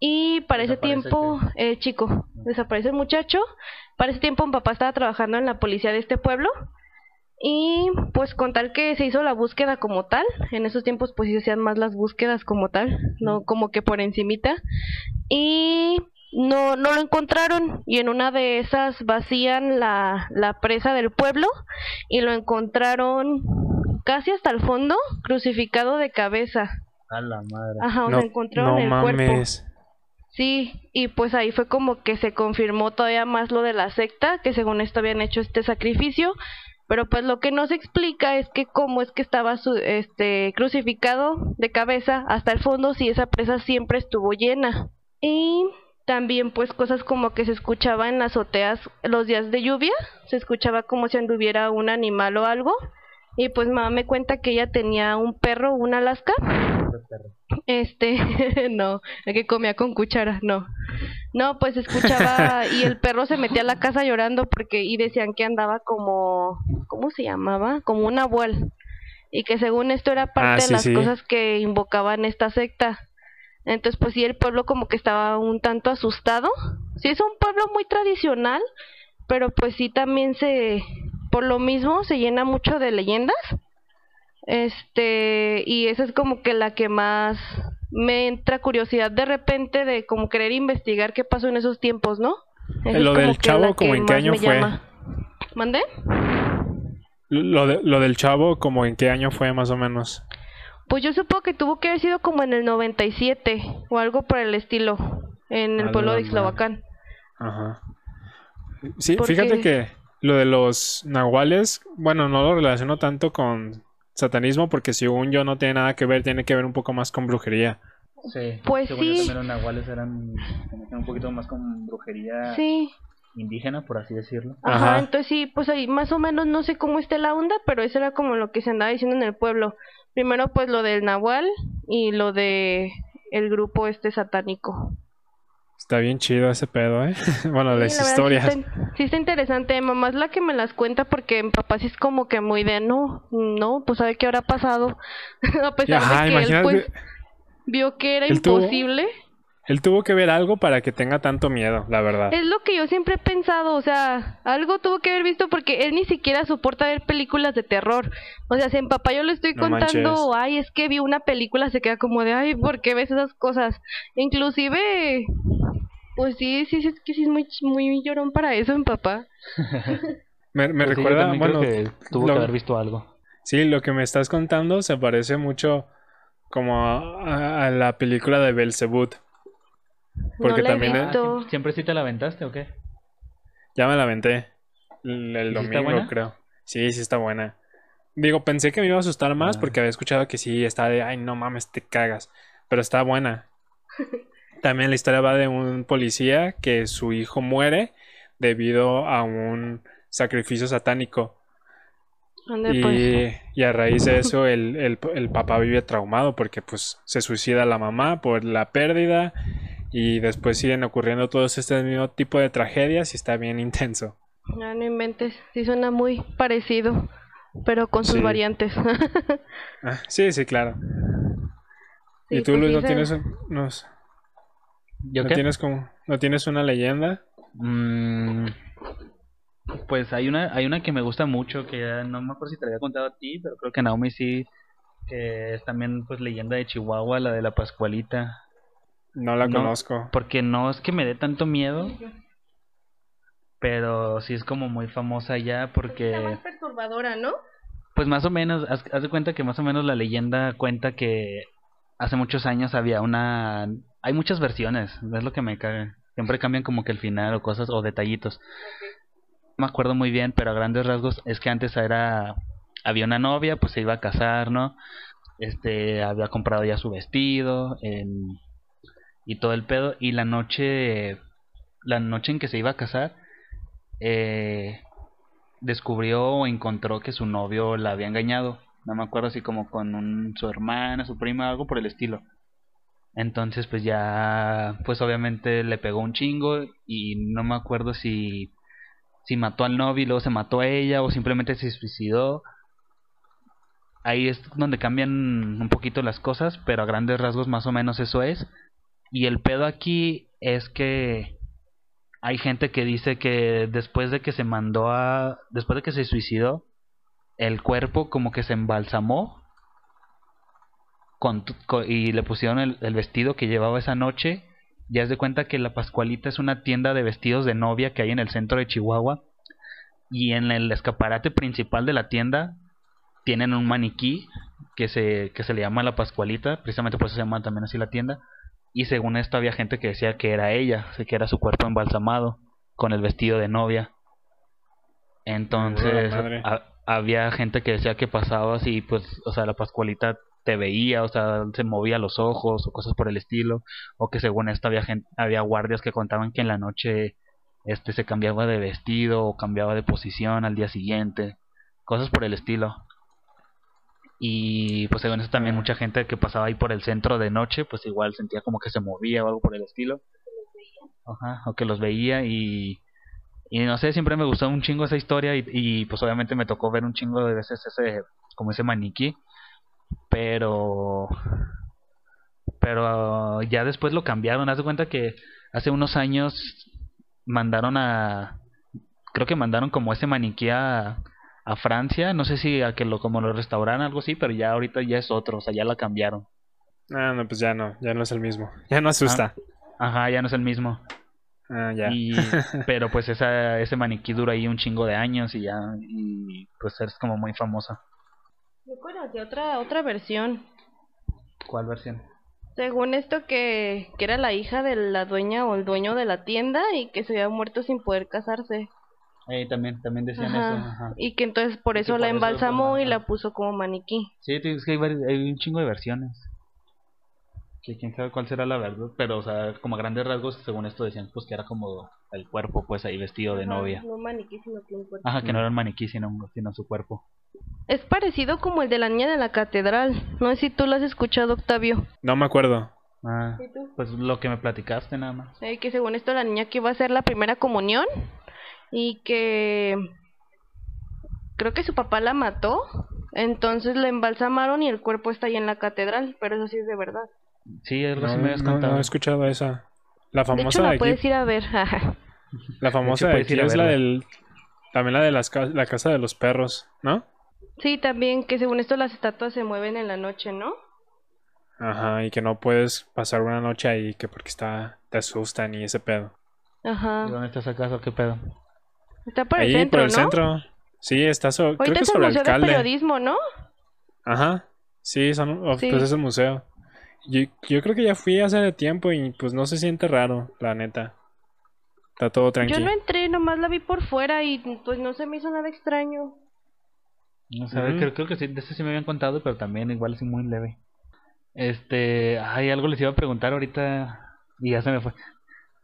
Y para ese ¿Desaparece tiempo, eh, chico, desaparece el muchacho. Para ese tiempo mi papá estaba trabajando en la policía de este pueblo. Y pues con tal que se hizo la búsqueda como tal, en esos tiempos pues se hacían más las búsquedas como tal, no como que por encimita. Y no, no lo encontraron y en una de esas vacían la, la presa del pueblo y lo encontraron casi hasta el fondo, crucificado de cabeza. A la madre. Ajá, No, donde encontraron no el cuerpo. mames. Sí, y pues ahí fue como que se confirmó todavía más lo de la secta, que según esto habían hecho este sacrificio, pero pues lo que no se explica es que cómo es que estaba su, este crucificado de cabeza hasta el fondo si esa presa siempre estuvo llena. Y también pues cosas como que se escuchaba en azoteas los días de lluvia, se escuchaba como si anduviera un animal o algo. Y pues mamá me cuenta que ella tenía un perro, un Alaska, este, no, el que comía con cuchara, no. No, pues escuchaba y el perro se metía a la casa llorando porque y decían que andaba como, ¿cómo se llamaba? Como un abuel. Y que según esto era parte Ah, de sí, las sí. cosas que invocaban esta secta. Entonces, pues sí, el pueblo como que estaba un tanto asustado. Sí, es un pueblo muy tradicional, pero pues sí también se, por lo mismo, se llena mucho de leyendas. Este, y esa es como que la que más me entra curiosidad de repente de como querer investigar qué pasó en esos tiempos, ¿no? Esa lo del chavo, como en qué año fue. ¿Mandé? Lo, de, lo del chavo, como en qué año fue más o menos. Pues yo supongo que tuvo que haber sido como en el 97 o algo por el estilo, en el pueblo de Ixlavacán. Ajá. Sí, fíjate que lo de los nahuales, bueno, no lo relaciono tanto con satanismo porque según yo no tiene nada que ver, tiene que ver un poco más con brujería. Sí, pues sí. También los nahuales eran un poquito más con brujería sí. indígena, por así decirlo. Ajá, entonces sí, pues ahí más o menos no sé cómo esté la onda, pero eso era como lo que se andaba diciendo en el pueblo. Primero pues lo del nahual y lo de el grupo este satánico. Está bien chido ese pedo, ¿eh? bueno, las historias. Sí está, interesante. Mamá es la que me las cuenta porque mi papá sí es como que muy de no, no, pues sabe qué habrá pasado. A pesar de que él pues vio que era imposible. Él tuvo que ver algo para que tenga tanto miedo, la verdad. Es lo que yo siempre he pensado, o sea, algo tuvo que haber visto porque él ni siquiera soporta ver películas de terror. O sea, si en papá yo le estoy contando, ay, es que vi una película, se queda como de, ay, ¿por qué ves esas cosas? Inclusive pues sí, sí, sí, es que sí es muy, muy llorón para eso en papá. me, me pues recuerda, bueno, que tuvo que haber visto algo. Sí, lo que me estás contando se parece mucho como a, la película de Belzebut. Porque también ¿Siempre sí te la aventaste o qué? Ya me la aventé. El, domingo, creo. Sí, sí está buena. Digo, pensé que me iba a asustar más ah. porque había escuchado que sí, está de, ay, no mames, te cagas. Pero está buena. También la historia va de un policía que su hijo muere debido a un sacrificio satánico. Y, pues? y, a raíz de eso el, el, papá vive traumado porque pues se suicida la mamá por la pérdida y después siguen ocurriendo todos este mismo tipo de tragedias y está bien intenso. Ya no inventes, sí suena muy parecido, pero con sus variantes. Ah, sí, sí, claro. ¿Y tú, pues Luis, no tienes unos, ¿No tienes como, no tienes una leyenda? Mm, pues hay una, hay una que me gusta mucho, que no me acuerdo si te había contado a ti, pero creo que Naomi sí, que es también pues leyenda de Chihuahua, la de la Pascualita. No la conozco. Porque no es que me dé tanto miedo, pero sí es como muy famosa ya porque... Es más perturbadora, ¿no? Pues más o menos, haz, haz de cuenta que más o menos la leyenda cuenta que hace muchos años había una hay muchas versiones, es lo que me caga. Siempre cambian como que el final o cosas o detallitos. No me acuerdo muy bien, pero a grandes rasgos es que antes era había una novia, pues se iba a casar, ¿no? Este había comprado ya su vestido y todo el pedo y la noche la noche en que se iba a casar eh, descubrió o encontró que su novio la había engañado. No me acuerdo si como con un, su hermana, su prima, algo por el estilo. Entonces pues ya pues obviamente le pegó un chingo y no me acuerdo si si mató al novio y luego se mató a ella o simplemente se suicidó. Ahí es donde cambian un poquito las cosas, pero a grandes rasgos más o menos eso es. Y el pedo aquí es que hay gente que dice que después de que se mandó a después de que se suicidó, el cuerpo como que se embalsamó y le pusieron el, vestido que llevaba esa noche. Ya es de cuenta que la Pascualita es una tienda de vestidos de novia que hay en el centro de Chihuahua. Y en el escaparate principal de la tienda tienen un maniquí que se, que se le llama la Pascualita, precisamente por eso se llama también así la tienda. Y según esto había gente que decía que era ella, que era su cuerpo embalsamado con el vestido de novia. Entonces había gente que decía que pasaba así, pues, o sea, la Pascualita te veía, o sea, se movía los ojos o cosas por el estilo, o que según esto había gente, había guardias que contaban que en la noche este se cambiaba de vestido o cambiaba de posición al día siguiente, cosas por el estilo. Y pues según esto también mucha gente que pasaba ahí por el centro de noche, pues igual sentía como que se movía o algo por el estilo. Ajá, o que los veía y y no sé, siempre me gustó un chingo esa historia y, y pues obviamente me tocó ver un chingo de veces ese como ese maniquí pero pero ya después lo cambiaron haz de cuenta que hace unos años mandaron a creo que mandaron como ese maniquí a, a Francia no sé si a que lo como lo restauraran algo así pero ya ahorita ya es otro o sea ya la cambiaron Ah, no, pues ya no, ya no es el mismo. Ya no asusta. Ajá, ya no es el mismo. Ah, ya. Y, pero pues esa, ese maniquí dura ahí un chingo de años y ya, y pues es como muy famosa. Yo conocí otra, otra versión. ¿Cuál versión? Según esto que, que era la hija de la dueña o el dueño de la tienda y que se había muerto sin poder casarse. Eh, también, también decían Ajá. eso. Ajá. Y que entonces por eso la embalsamó y la puso como maniquí. Sí, es que hay, hay un chingo de versiones. Que quién sabe cuál será la verdad, pero o sea, como a grandes rasgos, según esto decían pues que era como el cuerpo pues ahí vestido de Ajá, novia. No maniquí, sino que un cuerpo. Ajá, que no era un maniquí, sino, sino su cuerpo. Es parecido como el de la niña de la catedral. No sé si tú lo has escuchado, Octavio. No me acuerdo. Ah, ¿Y tú? pues lo que me platicaste nada más. Eh, que según esto la niña que iba a hacer la primera comunión y que creo que su papá la mató, entonces la embalsamaron y el cuerpo está ahí en la catedral, pero eso sí es de verdad. Sí, algo No, así me habías no- contado. no he escuchado esa. La De hecho famosa la de puedes ir a ver. la famosa de a es la del también la de las la casa de los perros, ¿no? sí, también que según esto las estatuas se mueven en la noche, ¿no? Ajá, y que no puedes pasar una noche ahí que porque está te asustan y ese pedo. ¿Y Ajá. ¿Dónde está esa casa? ¿Qué pedo? Está por el ahí centro, por el ¿no? centro. Sí, está so- creo Ahorita que es sobre el Museo de alcalde. Periodismo, ¿no? Ajá. Sí, son, of- Sí. pues es el museo. Yo, yo creo que ya fui hace tiempo y pues no se siente raro, la neta. Está todo Yo tranquilo. no entré, nomás la vi por fuera y pues no se me hizo nada extraño. No sé, Ujú. creo, creo que sí, de ese sí me habían contado, pero también igual es muy leve. Este, ay, algo les iba a preguntar ahorita y ya se me fue.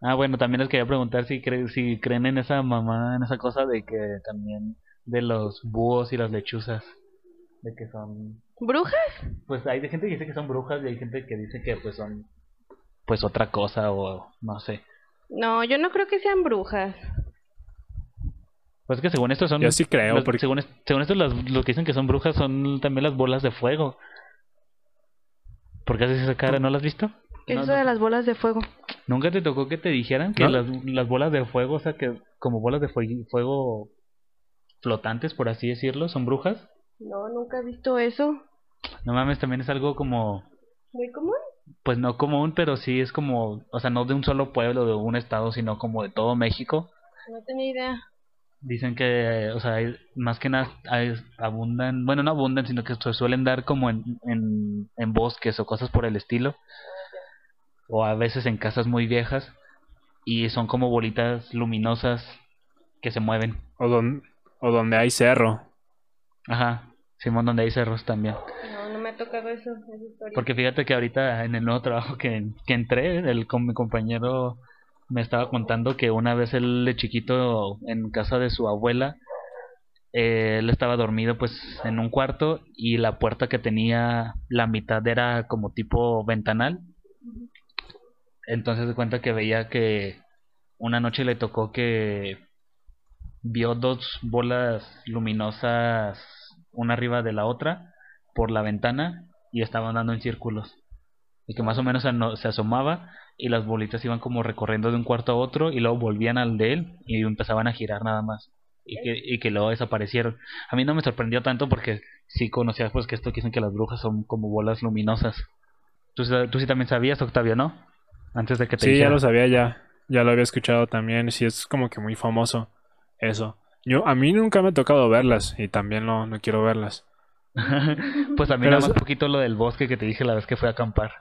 Ah, bueno, también les quería preguntar si, cre si creen en esa mamá, en esa cosa de que también de los búhos y las lechuzas, de que son, ¿Brujas? pues hay gente que dice que son brujas y hay gente que dice que pues son, pues otra cosa o no sé. No, yo no creo que sean brujas. Pues que según esto son, Yo sí creo, las- porque según, es- según esto las, lo que dicen que son brujas son también las bolas de fuego. ¿Por qué haces esa cara? ¿No las has visto? ¿Qué es No, eso no. de las bolas de fuego? ¿Nunca te tocó que te dijeran que ¿No? las, las bolas de fuego, o sea, que como bolas de fue- fuego flotantes, por así decirlo, son brujas? No, nunca he visto eso. No mames, también es algo como, Muy común. pues no común, pero sí es como, o sea, no de un solo pueblo, de un estado, sino como de todo México. No tenía idea. Dicen que, o sea, hay- más que nada hay- abundan, bueno, no abundan, sino que se suelen dar como en, en, en bosques o cosas por el estilo. O a veces en casas muy viejas. Y son como bolitas luminosas que se mueven. o, don- o donde hay cerro. Ajá, Simón, donde hay cerros también. No, no me ha tocado eso, esa historia. Porque fíjate que ahorita en el nuevo trabajo que, que entré, el, con mi compañero me estaba contando que una vez él de chiquito en casa de su abuela, eh, él estaba dormido pues en un cuarto y la puerta que tenía la mitad era como tipo ventanal. Entonces se cuenta que veía que una noche le tocó que vio dos bolas luminosas una arriba de la otra por la ventana y estaban dando en círculos. Y que más o menos se, asomaba y las bolitas iban como recorriendo de un cuarto a otro y luego volvían al de él y empezaban a girar nada más. Y que, y que luego desaparecieron. A mí no me sorprendió tanto porque sí conocía pues que esto que dicen que las brujas son como bolas luminosas. Tú, tú sí también sabías, Octavio, ¿no? Antes de que te Sí, ya lo sabía ya. Ya lo había escuchado también. Sí, es como que muy famoso eso. Yo, a mí nunca me ha tocado verlas y también no, no quiero verlas. pues a mí Pero nada más es- poquito lo del bosque que te dije la vez que fui a acampar.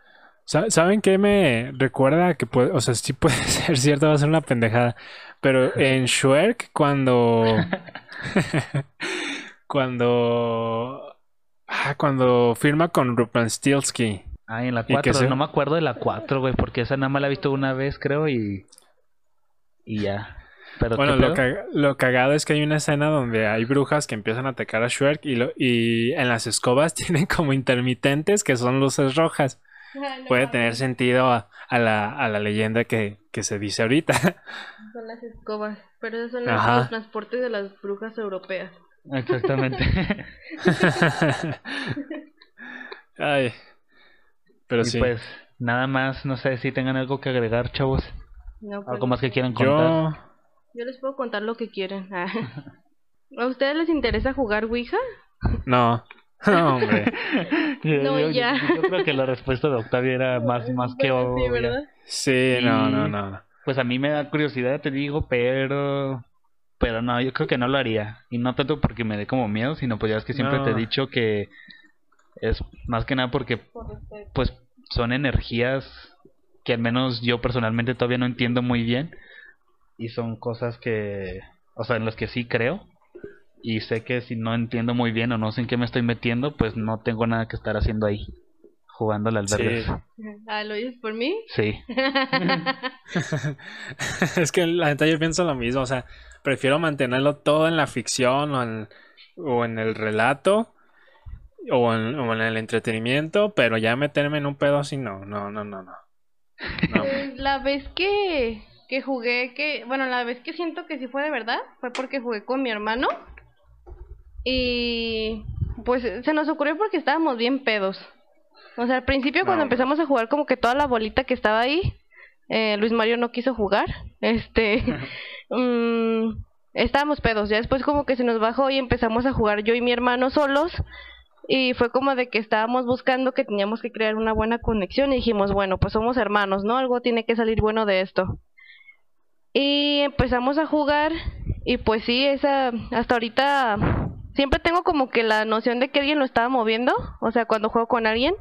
Sa- ¿Saben qué me recuerda que puede, o sea, sí puede ser cierto, va a ser una pendejada, pero en Shrek cuando cuando ah, cuando firma con Rumpelstiltskin, Ah, en la Y que 4, se- no me acuerdo de la 4, güey, porque esa nada más la he visto una vez, creo, y y ya. Pero bueno, ¿qué lo, caga- lo cagado es que hay una escena donde hay brujas que empiezan a atacar a Shrek y, lo- y en las escobas tienen como intermitentes que son luces rojas. Puede tener sentido a, a la, a la leyenda que, que se dice ahorita. Son las escobas, pero esos son Ajá. los transportes de las brujas europeas. Exactamente. Ay. Pero y sí. pues nada más, no sé si tengan algo que agregar, chavos, No, pues, algo más que quieran contar. Yo, Yo les puedo contar lo que quieren. ¿A ustedes les interesa jugar Ouija? no, No, hombre. No, yo, ya. Yo, yo creo que la respuesta de Octavio era más, más que Bueno, sí, obvia. ¿verdad? Sí, no, Y- no, no. Pues a mí me da curiosidad, te digo, pero... Pero no, yo creo que no lo haría. Y no tanto porque me dé como miedo, sino pues ya es que siempre te he dicho que es más que nada porque pues son energías que al menos yo personalmente todavía no entiendo muy bien. Y son cosas que, o sea, en las que sí creo. Y sé que si no entiendo muy bien o no sé en qué me estoy metiendo, pues no tengo nada que estar haciendo ahí. Jugando al Sí. albergue. Ah, ¿lo dices por mí? Sí. es que la neta yo pienso lo mismo, o sea, prefiero mantenerlo todo en la ficción o en, o en el relato o en, o en el entretenimiento, pero ya meterme en un pedo así no, no, no, no, no. No. La vez que, que jugué, que, bueno, la vez que siento que sí fue de verdad, fue porque jugué con mi hermano. Y pues se nos ocurrió porque estábamos bien pedos. O sea, al principio No, cuando empezamos a jugar como que toda la bolita que estaba ahí, eh, Luis Mario no quiso jugar. Este, mm, estábamos pedos. Ya después como que se nos bajó y empezamos a jugar yo y mi hermano solos. Y fue como de que estábamos buscando que teníamos que crear una buena conexión y dijimos, bueno, pues somos hermanos, ¿no? Algo tiene que salir bueno de esto. Y empezamos a jugar y pues sí, esa hasta ahorita siempre tengo como que la noción de que alguien lo estaba moviendo, o sea, cuando juego con alguien,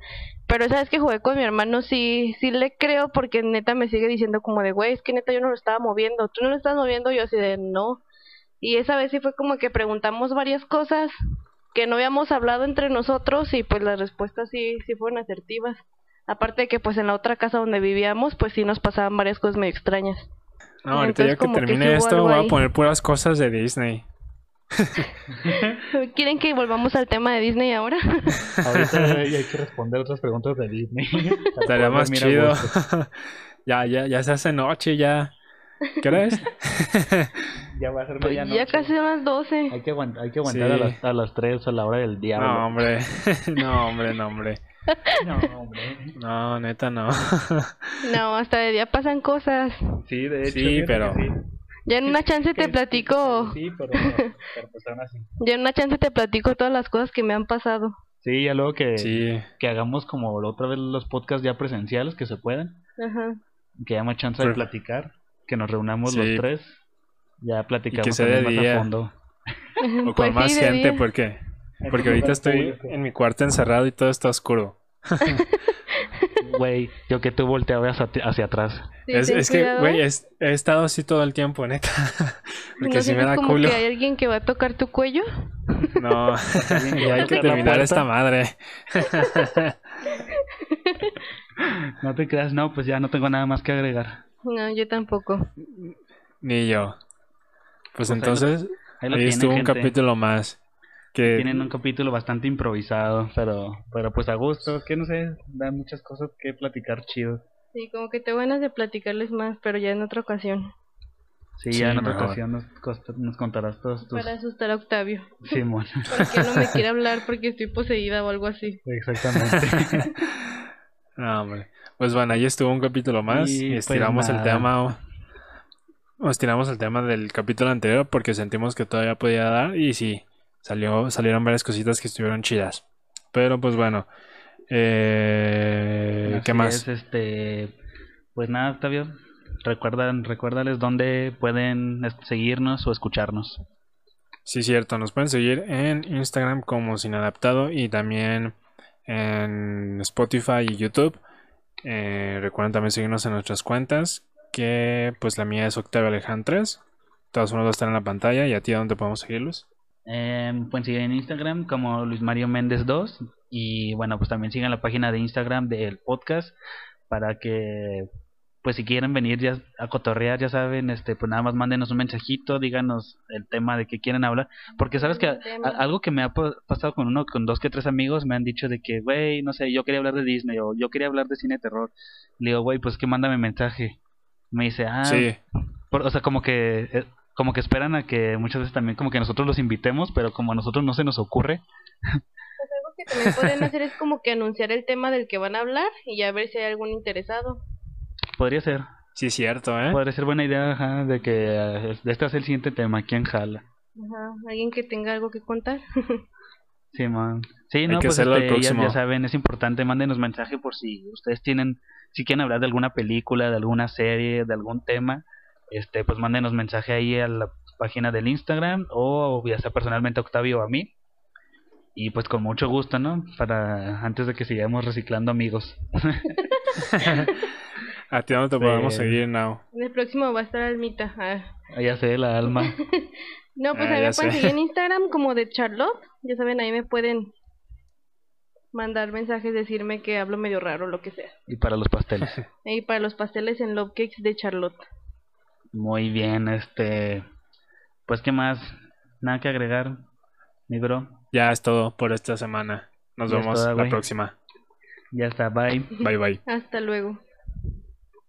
pero esa vez que jugué con mi hermano sí sí le creo porque neta me sigue diciendo como de, güey, es que neta yo no lo estaba moviendo, tú no lo estás moviendo, yo así de, no. Y esa vez sí fue como que preguntamos varias cosas que no habíamos hablado entre nosotros y pues las respuestas sí sí fueron asertivas. Aparte de que pues en la otra casa donde vivíamos pues sí nos pasaban varias cosas medio extrañas. No, ahorita ya Entonces, que como que termine esto voy a poner puras cosas de Disney. ¿Quieren que volvamos al tema de Disney ahora? Ahorita ya hay que responder otras preguntas de Disney. Estaría más chido. ya, ya, ya se hace noche, ya. ¿Qué hora es? Ya va a ser Pues medianoche. ya casi son las 12. Hay que aguantar, hay que aguantar a, Sí. las, a las 3 a la hora del diablo. no, hombre. no, hombre, no, hombre. No, hombre. No, neta, no. No, hasta de día pasan cosas. Sí, de hecho. Sí, pero- sí. Ya en una chance te platico, Sí, pero, pero pues aún así. ya en una chance te platico todas las cosas que me han pasado. Sí, ya luego que, Sí. que hagamos como la otra vez los podcasts ya presenciales que se puedan, Ajá. que haya más chance de Pero- platicar, que nos reunamos Sí. los tres, ya platicamos de más día. a fondo. O con Pues más sí, gente, día. porque porque ahorita estoy en mi cuarto encerrado y todo está oscuro. Güey, yo que tú volteabas hacia, hacia atrás. Sí, es que, güey, es- he estado así todo el tiempo, neta. Porque ¿No si me da como culo. que hay alguien que va a tocar tu cuello? No, ya hay que terminar esta madre. No te creas, no, pues ya no tengo nada más que agregar. No, yo tampoco. Ni yo. Pues Pues ahí lo- entonces, Ahí lo ahí tienen, estuvo un gente. capítulo más. Que Tienen un capítulo bastante improvisado, pero, pero pues a gusto, que no sé, da muchas cosas que platicar chido. Sí, como que te ganas de platicarles más, pero ya en otra ocasión. Sí, Sí, ya en otra mejor. ocasión nos, costa- nos contarás todos tus... Para asustar a Octavio. Simón, Porque no me quiere hablar porque estoy poseída o algo así. exactamente. No, hombre. Pues bueno, ahí estuvo un capítulo más Y y, pues estiramos el tema. o- Estiramos el tema del capítulo anterior porque sentimos que todavía podía dar y sí, salió, salieron varias cositas que estuvieron chidas. Pero pues bueno, eh, Así ¿qué más? es, este, pues nada, Octavio, recuerdan, recuérdales dónde pueden seguirnos o escucharnos. Sí, cierto, nos pueden seguir en Instagram como Sin Adaptado y también en Spotify y YouTube. Eh, recuerden también seguirnos en nuestras cuentas, que pues la mía es Octavio Alejandres. Todos unos están en la pantalla y a ti, ¿a dónde podemos seguirlos? Eh, pueden seguir en Instagram como Luis Mario Méndez 2 y bueno, pues también sigan la página de Instagram del podcast para que pues si quieren venir ya a cotorrear, ya saben, este pues nada más mándenos un mensajito, díganos el tema de que quieren hablar, porque sabes que a- Tema. a- algo que me ha pa- pasado con uno, con dos que tres amigos me han dicho de que, güey, no sé, yo quería hablar de Disney o yo quería hablar de cine de terror. Le digo, güey, pues que mándame mensaje. Me dice, ah, Sí, por- o sea, como que eh, como que esperan a que muchas veces también como que nosotros los invitemos, pero como a nosotros no se nos ocurre. Pues algo que también pueden hacer es como que anunciar el tema del que van a hablar y ya ver si hay algún interesado. Podría ser, sí, cierto, ¿eh? podría ser buena idea ajá, de que eh, de este es el siguiente tema, ¿quién jala? Ajá, alguien que tenga algo que contar. Sí, man. Sí, no, que pues hacerlo este, próximo. ya saben, es importante, mándenos mensaje por si ustedes tienen, si quieren hablar de alguna película, de alguna serie, de algún tema, este, pues mándenos mensaje ahí a la página del Instagram o ya sea personalmente a Octavio o a mí. Y pues con mucho gusto, ¿no? Para antes de que sigamos reciclando amigos. A ti no te Sí. podemos seguir, Now. En el próximo va a estar Almita. Ah. Ya sé, la alma. No, pues Ah, ahí me pueden sé. seguir en Instagram como de Charlotte. Ya saben, ahí me pueden mandar mensajes, decirme que hablo medio raro, lo que sea. Y para los pasteles. Y para los pasteles en Love Cakes de Charlotte. Muy bien, este. Pues, ¿qué más? Nada que agregar, mi bro. Ya es todo por esta semana. Nos Ya vemos la próxima. Ya está, bye. Bye bye. Hasta luego.